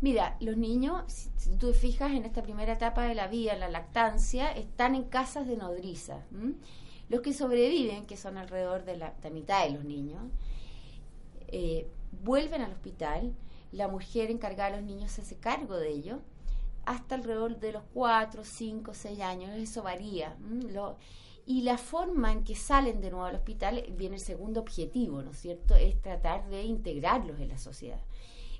S4: Mira, los niños, si, tú te fijas en esta primera etapa de la vida, en la lactancia, están en casas de nodriza. Los que sobreviven, que son alrededor de la, mitad de los niños, eh, vuelven al hospital, la mujer encargada de los niños se hace cargo de ellos hasta alrededor de los 4, 5, 6 años, eso varía. y la forma en que salen de nuevo al hospital viene el segundo objetivo, ¿no es cierto? Es tratar de integrarlos en la sociedad.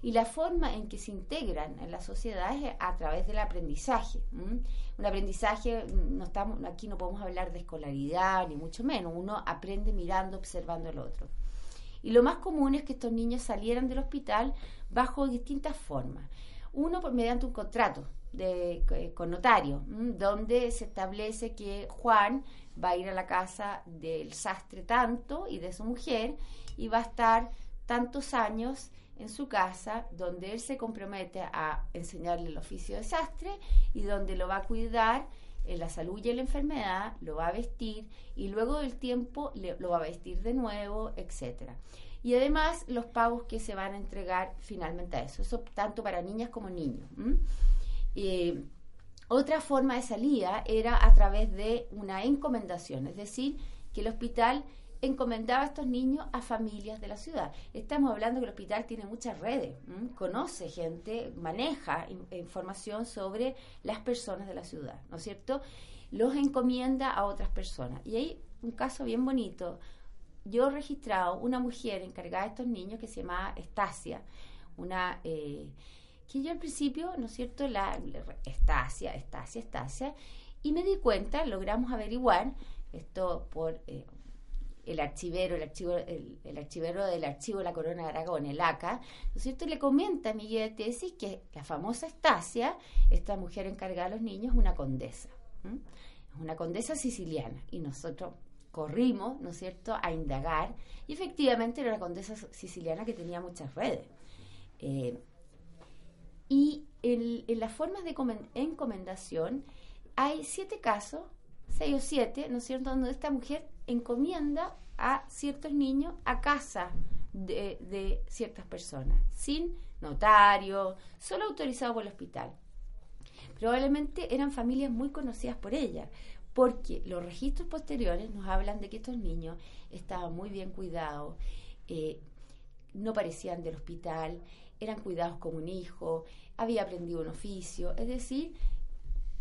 S4: Y la forma en que se integran en la sociedad es a través del aprendizaje. Un aprendizaje, no estamos, aquí no podemos hablar de escolaridad, ni mucho menos. Uno aprende mirando, observando al otro. Y lo más común es que estos niños salieran del hospital bajo distintas formas. Uno, por mediante un contrato de, eh, con notario, donde se establece que Juan va a ir a la casa del sastre tanto y de su mujer y va a estar tantos años en su casa donde él se compromete a enseñarle el oficio de sastre y donde lo va a cuidar en la salud y en la enfermedad, lo va a vestir y luego del tiempo lo va a vestir de nuevo, etcétera. Y además los pagos que se van a entregar finalmente a eso, eso tanto para niñas como niños. Eh, otra forma de salida era a través de una encomendación, es decir, que el hospital encomendaba a estos niños a familias de la ciudad. Estamos hablando que el hospital tiene muchas redes, conoce gente, maneja información sobre las personas de la ciudad, ¿no es cierto? Los encomienda a otras personas. Y hay un caso bien bonito. Yo he registrado una mujer encargada de estos niños que se llamaba Estasia, una... Eh, que yo al principio, ¿no es cierto?, la, Estasia, Estasia, Estasia, y me di cuenta, logramos averiguar, esto por eh, el archivero, el, archivo, el, archivero del archivo de la Corona de Aragón, el ACA, ¿no es cierto? le comenta a mi guía de tesis que la famosa Estasia, esta mujer encargada de los niños, es una condesa. Es una condesa siciliana. Y nosotros corrimos, ¿no es cierto?, a indagar. Y efectivamente era una condesa siciliana que tenía muchas redes. Eh, y en, las formas de encomendación hay siete casos, seis o siete, ¿no es cierto?, donde esta mujer encomienda a ciertos niños a casa de, ciertas personas, sin notario, solo autorizado por el hospital. Probablemente eran familias muy conocidas por ella, porque los registros posteriores nos hablan de que estos niños estaban muy bien cuidados, eh, no parecían del hospital, eran cuidados como un hijo, había aprendido un oficio, es decir,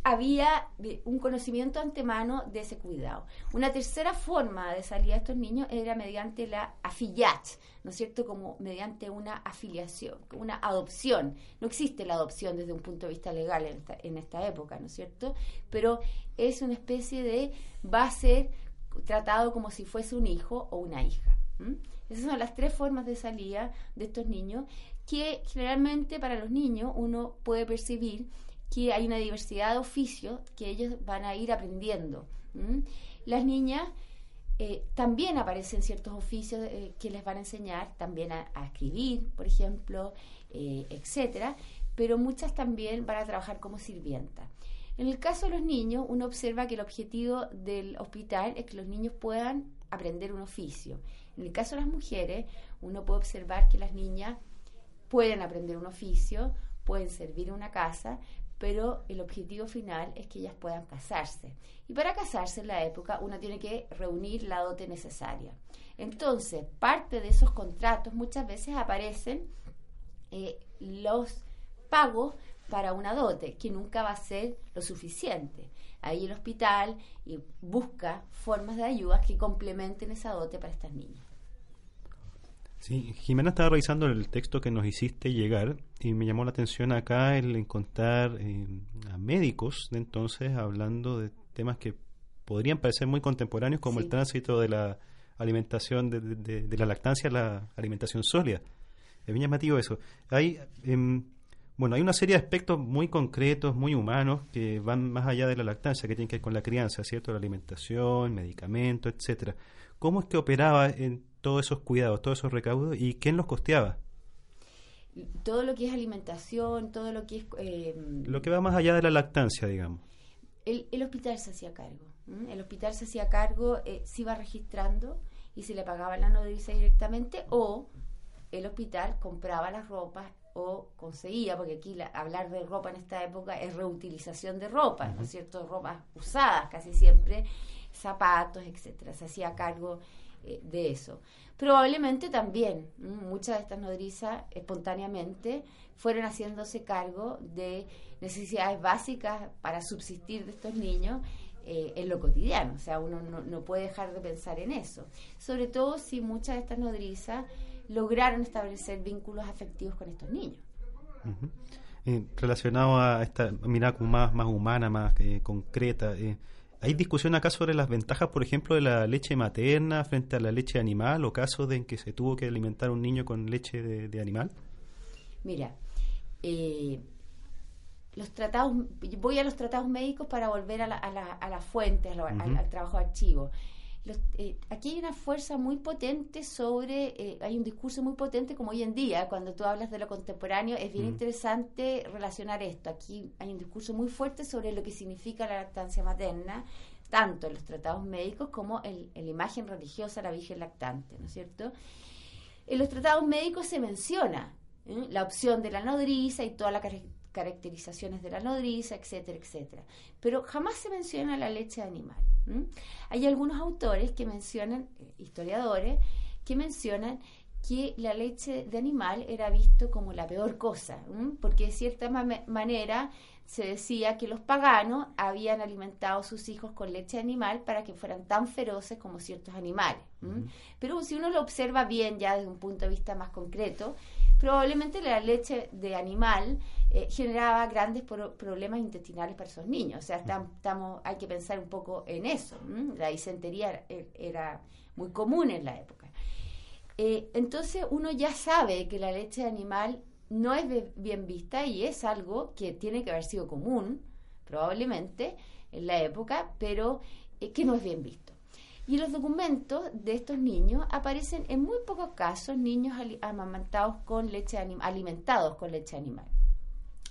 S4: había un conocimiento antemano de ese cuidado. Una tercera forma de salir a estos niños era mediante la afiliat, ¿no es cierto? Como mediante una afiliación, una adopción. No existe la adopción desde un punto de vista legal en esta, época, ¿no es cierto? Pero es una especie de, va a ser tratado como si fuese un hijo o una hija. Esas son las tres formas de salida de estos niños que generalmente para los niños uno puede percibir que hay una diversidad de oficios que ellos van a ir aprendiendo. Las niñas eh, también aparecen ciertos oficios eh, que les van a enseñar también a, escribir, por ejemplo, eh, etcétera, pero muchas también van a trabajar como sirvientas. En el caso de los niños, uno observa que el objetivo del hospital es que los niños puedan aprender un oficio. En el caso de las mujeres, uno puede observar que las niñas pueden aprender un oficio, pueden servir una casa, pero el objetivo final es que ellas puedan casarse. Y para casarse en la época uno tiene que reunir la dote necesaria. Entonces, parte de esos contratos muchas veces aparecen eh, los pagos para una dote, que nunca va a ser lo suficiente. Ahí el hospital busca formas de ayuda que complementen esa dote para estas niñas.
S3: Sí, Jimena estaba revisando el texto que nos hiciste llegar y me llamó la atención acá el encontrar eh, a médicos de entonces hablando de temas que podrían parecer muy contemporáneos como el tránsito de la alimentación de, de, la lactancia a la alimentación sólida. Es bien llamativo eso. Hay, em, bueno, hay una serie de aspectos muy concretos, muy humanos, que van más allá de la lactancia, que tienen que ver con la crianza, ¿cierto? La alimentación, medicamentos, etcétera. ¿Cómo es que operaba en todos esos cuidados, todos esos recaudos y quién los costeaba?
S4: Todo lo que es alimentación, todo lo que es...
S3: Eh, lo que va más allá de la lactancia, digamos.
S4: El, el hospital se hacía cargo. El hospital se hacía cargo, eh, se iba registrando y se le pagaba la nodriza directamente o el hospital compraba las ropas o conseguía, porque aquí hablar de ropa en esta época es reutilización de ropa, ¿no es cierto? Ropas usadas casi siempre, zapatos, etcétera. Se hacía cargo eh, de eso. Probablemente también muchas de estas nodrizas espontáneamente fueron haciéndose cargo de necesidades básicas para subsistir de estos niños eh, en lo cotidiano. O sea, uno no, puede dejar de pensar en eso. Sobre todo si muchas de estas nodrizas lograron establecer vínculos afectivos con estos niños.
S3: Eh, relacionado a esta mirada más, más humana, más concreta, ¿Hay discusión acá sobre las ventajas, por ejemplo, de la leche materna frente a la leche animal o casos en que se tuvo que alimentar a un niño con leche de, animal?
S4: Mira, eh, los tratados, voy a los tratados médicos para volver a la, a la, a la fuente, al, al, trabajo archivo. Eh, aquí hay una fuerza muy potente sobre, eh, hay un discurso muy potente como hoy en día, cuando tú hablas de lo contemporáneo, es bien interesante relacionar esto. Aquí hay un discurso muy fuerte sobre lo que significa la lactancia materna, tanto en los tratados médicos como en, la imagen religiosa de la Virgen lactante, ¿no es cierto? En los tratados médicos se menciona ¿eh? la opción de la nodriza y toda la caracterizaciones de la nodriza, etcétera, etcétera. Pero jamás se menciona la leche de animal. Hay algunos autores que mencionan, eh, historiadores, que mencionan que la leche de animal era visto como la peor cosa, porque de cierta manera se decía que los paganos habían alimentado a sus hijos con leche de animal para que fueran tan feroces como ciertos animales. Pero si uno lo observa bien ya desde un punto de vista más concreto, probablemente la leche de animal eh, generaba grandes problemas intestinales para esos niños. O sea, estamos, hay que pensar un poco en eso. La disentería era, muy común en la época. Eh, entonces uno ya sabe que la leche de animal no es bien vista y es algo que tiene que haber sido común, probablemente, en la época, pero eh, que no es bien visto. Y los documentos de estos niños aparecen en muy pocos casos niños amamantados con leche alimentados con leche animal.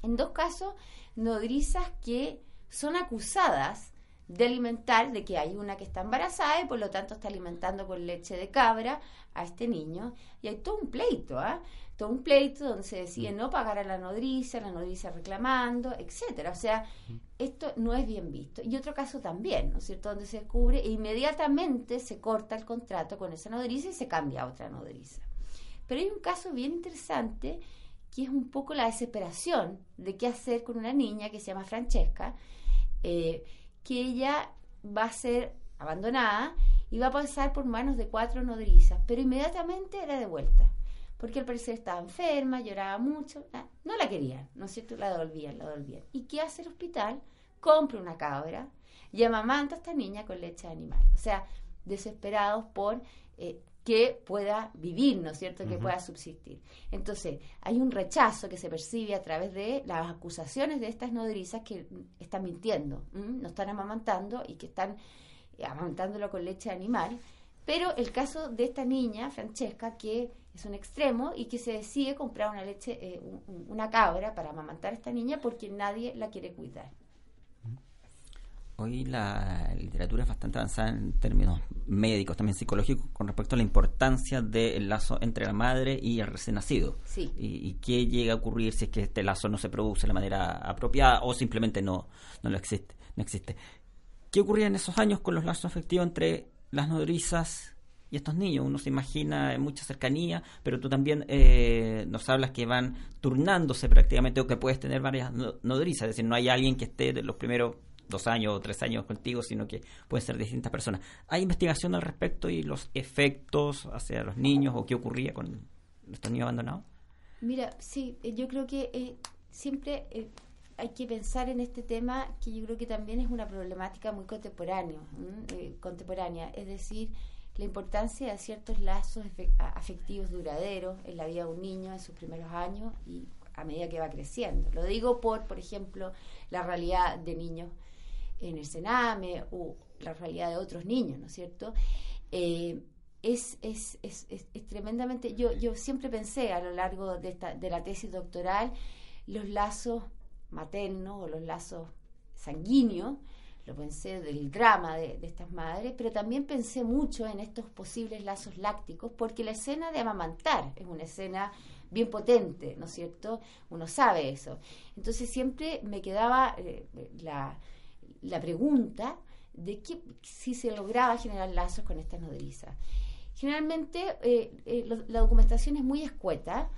S4: En dos casos, nodrizas que son acusadas de alimentar, de que hay una que está embarazada y por lo tanto está alimentando con leche de cabra a este niño. Y hay todo un pleito, ¿ah? Todo un pleito donde se decide mm. no pagar a la nodriza, la nodriza reclamando, etcétera. O sea, mm. esto no es bien visto. Y otro caso también, ¿no es cierto? Donde se descubre e inmediatamente se corta el contrato con esa nodriza y se cambia a otra nodriza. Pero hay un caso bien interesante que es un poco la desesperación de qué hacer con una niña que se llama Francesca, eh, que ella va a ser abandonada y va a pasar por manos de cuatro nodrizas, pero inmediatamente era devuelta, porque al parecer estaba enferma, lloraba mucho, no la querían, ¿no es cierto? La devolvían, la devolvían. ¿Y qué hace el hospital? Compra una cabra y amamanta a esta niña con leche de animal. O sea, desesperados por eh, que pueda vivir, ¿no es cierto?, que pueda subsistir. Entonces, hay un rechazo que se percibe a través de las acusaciones de estas nodrizas que están mintiendo, no están amamantando y que están eh, amamantándolo con leche animal. Pero el caso de esta niña, Francesca, que es un extremo y que se decide comprar una leche, eh, una cabra para amamantar a esta niña porque nadie la quiere cuidar.
S2: Hoy la literatura es bastante avanzada en términos médicos, también psicológicos, con respecto a la importancia del lazo entre la madre y el recién nacido.
S4: Sí.
S2: Y, qué llega a ocurrir si es que este lazo no se produce de la manera apropiada o simplemente no, no, lo existe, no existe. ¿Qué ocurría en esos años con los lazos afectivos entre las nodrizas y estos niños? Uno se imagina mucha cercanía, pero tú también eh, nos hablas que van turnándose prácticamente o que puedes tener varias nodrizas, es decir, no hay alguien que esté de los primeros dos años o tres años contigo, sino que pueden ser distintas personas. ¿Hay investigación al respecto y los efectos hacia los niños o qué ocurría con estos niños abandonados?
S4: Mira, sí, eh, yo creo que eh, siempre eh, hay que pensar en este tema que yo creo que también es una problemática muy contemporánea, contemporánea, es decir, la importancia de ciertos lazos afectivos duraderos en la vida de un niño en sus primeros años y a medida que va creciendo. Lo digo por, por ejemplo, la realidad de niños en el Sename o la realidad de otros niños, ¿no es cierto? Eh, es, es, es, es, tremendamente, yo, yo siempre pensé a lo largo de, esta, de la tesis doctoral los lazos maternos o los lazos sanguíneos, lo pensé del drama de, estas madres, pero también pensé mucho en estos posibles lazos lácticos, porque la escena de amamantar es una escena bien potente, ¿no es cierto? Uno sabe eso. Entonces siempre me quedaba eh, la, la, pregunta de que, si se lograba generar lazos con estas nodrizas. Generalmente eh, eh, la documentación es muy escueta,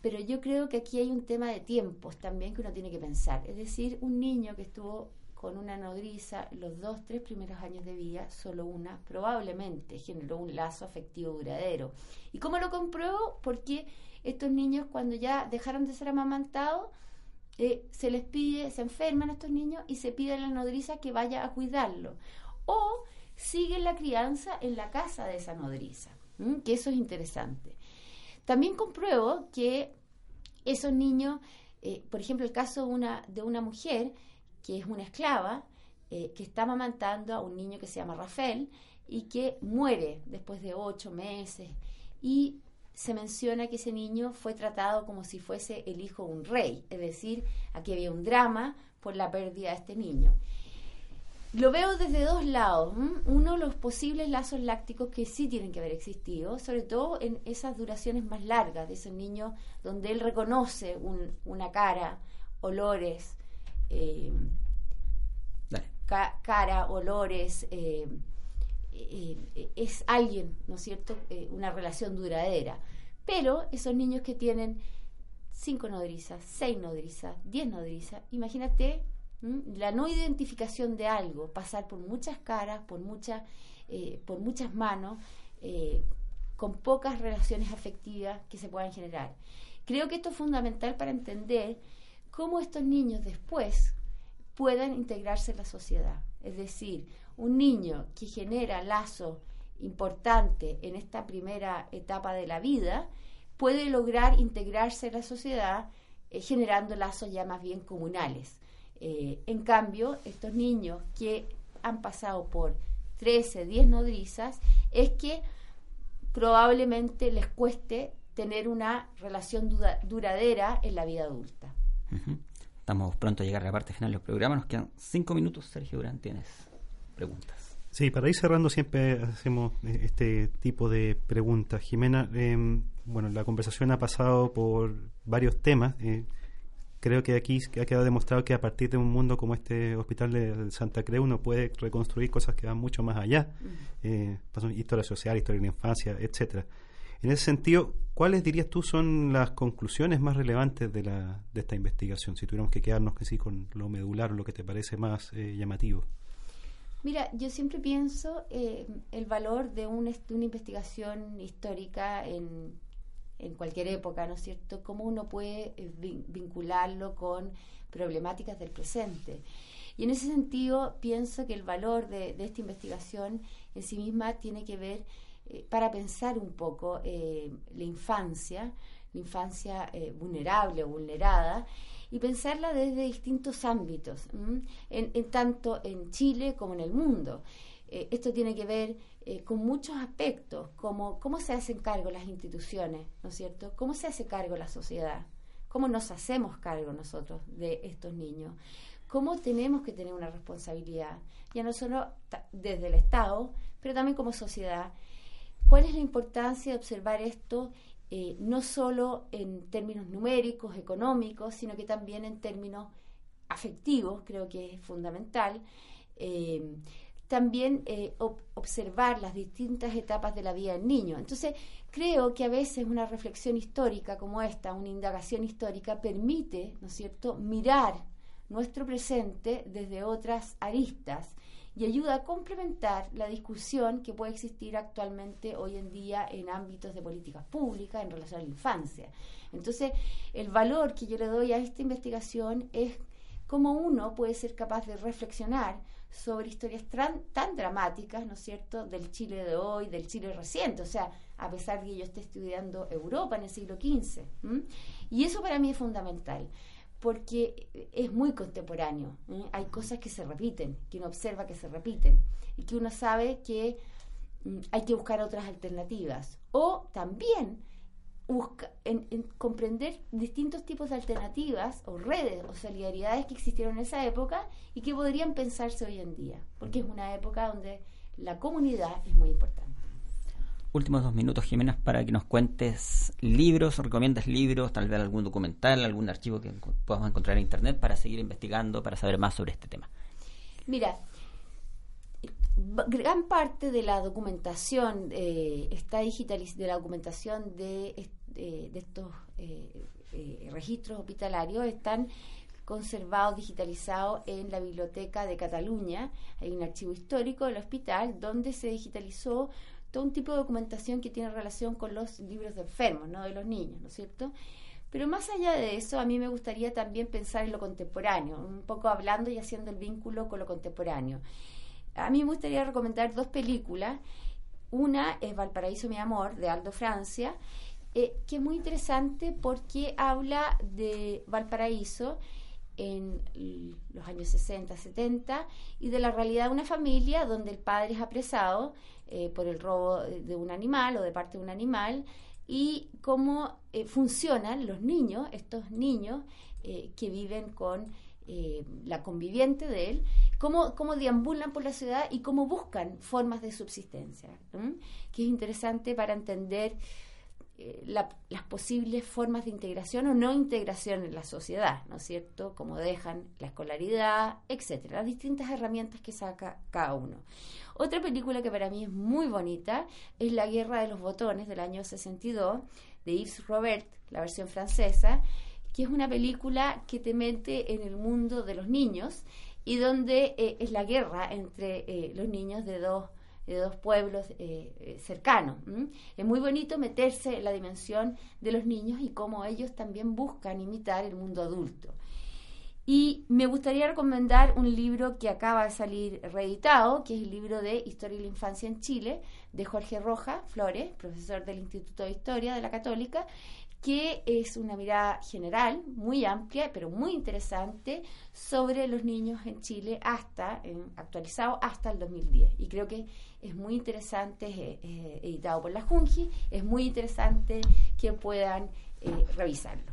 S4: pero yo creo que aquí hay un tema de tiempos también que uno tiene que pensar. Es decir, un niño que estuvo con una nodriza los dos, tres primeros años de vida, solo una, probablemente generó un lazo afectivo duradero. ¿Y cómo lo compruebo? Porque estos niños cuando ya dejaron de ser amamantados, eh, se les pide, se enferman estos niños y se pide a la nodriza que vaya a cuidarlo. O siguen la crianza en la casa de esa nodriza, que eso es interesante. También compruebo que esos niños, eh, por ejemplo, el caso de una, de una mujer que es una esclava, eh, que está amamantando a un niño que se llama Rafael y que muere después de ocho meses. Y se menciona que ese niño fue tratado como si fuese el hijo de un rey, es decir, aquí había un drama por la pérdida de este niño. Lo veo desde dos lados. Uno, los posibles lazos lácticos que sí tienen que haber existido, sobre todo en esas duraciones más largas de ese niño, donde él reconoce una cara, olores, eh, cara, olores, eh, eh, es alguien, ¿no es cierto?, eh, una relación duradera. Pero esos niños que tienen cinco nodrizas, seis nodrizas, diez nodrizas, imagínate la no identificación de algo, pasar por muchas caras, por, muchas eh, por muchas manos, con pocas relaciones afectivas que se puedan generar. Creo que esto es fundamental para entender cómo estos niños después puedan integrarse en la sociedad. Es decir, un niño que genera lazo importante en esta primera etapa de la vida puede lograr integrarse en la sociedad eh, generando lazos ya más bien comunales. Eh, en cambio, estos niños que han pasado por 13, 10 nodrizas, es que probablemente les cueste tener una relación duradera en la vida adulta.
S2: Estamos pronto a llegar a la parte final del programa. Nos quedan cinco minutos. Sergio Durán, tienes preguntas.
S3: Sí, para ir cerrando siempre hacemos eh, este tipo de preguntas. Jimena, em, bueno, la conversación ha pasado por varios temas. Eh, creo que aquí ha quedado demostrado que a partir de un mundo como este hospital de Santa Cruz uno puede reconstruir cosas que van mucho más allá. Eh, historia social, historia de la infancia, etcétera. En ese sentido, ¿cuáles dirías tú son las conclusiones más relevantes de, la, de esta investigación? Si tuviéramos que quedarnos que sí, con lo medular lo que te parece más eh, llamativo.
S4: Mira, yo siempre pienso eh, el valor de, un, una investigación histórica en, en, cualquier época, ¿no es cierto? Cómo uno puede eh, vincularlo con problemáticas del presente. Y en ese sentido pienso que el valor de esta investigación en sí misma tiene que ver eh, para pensar un poco eh, la infancia, la infancia eh, vulnerable o vulnerada, y pensarla desde distintos ámbitos, en, tanto en Chile como en el mundo. esto tiene que ver con muchos aspectos, como cómo se hacen cargo las instituciones, ¿no es cierto? ¿Cómo se hace cargo la sociedad? ¿Cómo nos hacemos cargo nosotros de estos niños? ¿Cómo tenemos que tener una responsabilidad? Ya no solo desde el Estado, pero también como sociedad ¿Cuál es la importancia de observar esto eh, no solo en términos numéricos, económicos, sino que también en términos afectivos, creo que es fundamental? Eh, también eh, observar las distintas etapas de la vida del niño. Entonces, creo que a veces una reflexión histórica como esta, una indagación histórica, permite, ¿no es cierto?, mirar nuestro presente desde otras aristas y ayuda a complementar la discusión que puede existir actualmente hoy en día en ámbitos de políticas públicas en relación a la infancia. Entonces, el valor que yo le doy a esta investigación es cómo uno puede ser capaz de reflexionar sobre historias tan, dramáticas, ¿no es cierto?, del Chile de hoy, del Chile reciente, o sea, a pesar de que yo esté estudiando Europa en el siglo XV. Y eso para mí es fundamental porque es muy contemporáneo. ¿eh? Hay cosas que se repiten, que uno observa que se repiten y que uno sabe que mm, hay que buscar otras alternativas. O también busca, en, comprender distintos tipos de alternativas o redes o solidaridades que existieron en esa época y que podrían pensarse hoy en día, porque es una época donde la comunidad es muy importante
S2: últimos dos minutos, Jimena, para que nos cuentes libros, recomiendas libros, tal vez algún documental, algún archivo que podamos encontrar en Internet para seguir investigando, para saber más sobre este tema.
S4: Mira, gran parte de la documentación eh, está digitalizada, de la documentación de, de estos eh, eh, registros hospitalarios están conservados, digitalizados en la Biblioteca de Cataluña. Hay un archivo histórico del hospital donde se digitalizó todo un tipo de documentación que tiene relación con los libros de enfermos, ¿no? de los niños, ¿no es cierto? Pero más allá de eso, a mí me gustaría también pensar en lo contemporáneo, un poco hablando y haciendo el vínculo con lo contemporáneo. A mí me gustaría recomendar dos películas. Una es Valparaíso, mi amor, de Aldo Francia, eh, que es muy interesante porque habla de Valparaíso en los años 60, 70 y de la realidad de una familia donde el padre es apresado eh, por el robo de un animal o de parte de un animal y cómo eh, funcionan los niños, estos niños eh, que viven con la conviviente de él, cómo, cómo, deambulan por la ciudad y cómo buscan formas de subsistencia, que es interesante para entender eh, las posibles formas de integración o no integración en la sociedad, ¿no es cierto? Como dejan la escolaridad, etcétera, las distintas herramientas que saca cada uno. Otra película que para mí es muy bonita es La Guerra de los Botones del año 62 de Yves Robert, la versión francesa, que es una película que te mete en el mundo de los niños y donde eh, es la guerra entre eh, los niños de dos de dos pueblos eh, eh, cercanos. Es muy bonito meterse en la dimensión de los niños y cómo ellos también buscan imitar el mundo adulto. Y me gustaría recomendar un libro que acaba de salir reeditado, que es el libro de Historia de la Infancia en Chile, de Jorge Roja Flores, profesor del Instituto de Historia de la Católica, que es una mirada general, muy amplia, pero muy interesante, sobre los niños en Chile hasta, actualizado hasta el 2010. Y creo que es muy interesante, es, editado por la Junji, es muy interesante que puedan eh, revisarlo.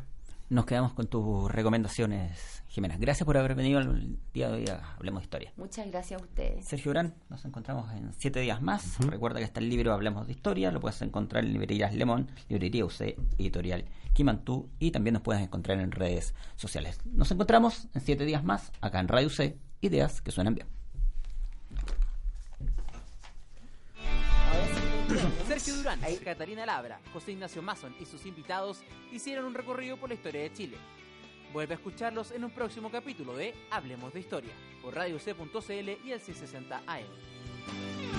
S2: Nos quedamos con tus recomendaciones, Jimena. Gracias por haber venido el día de hoy a Hablemos de Historia.
S4: Muchas gracias a ustedes.
S2: Sergio Gran, nos encontramos en siete días más. Recuerda que está el libro Hablemos de Historia, lo puedes encontrar en librerías Lemón, librería UC, editorial Kimantú y también nos puedes encontrar en redes sociales. Nos encontramos en siete días más acá en Radio UC, ideas que suenan bien.
S1: Sergio Durán, Catalina Labra, José Ignacio Mason y sus invitados hicieron un recorrido por la historia de Chile. Vuelve a escucharlos en un próximo capítulo de Hablemos de Historia por Radio C.cl y el 660 AM.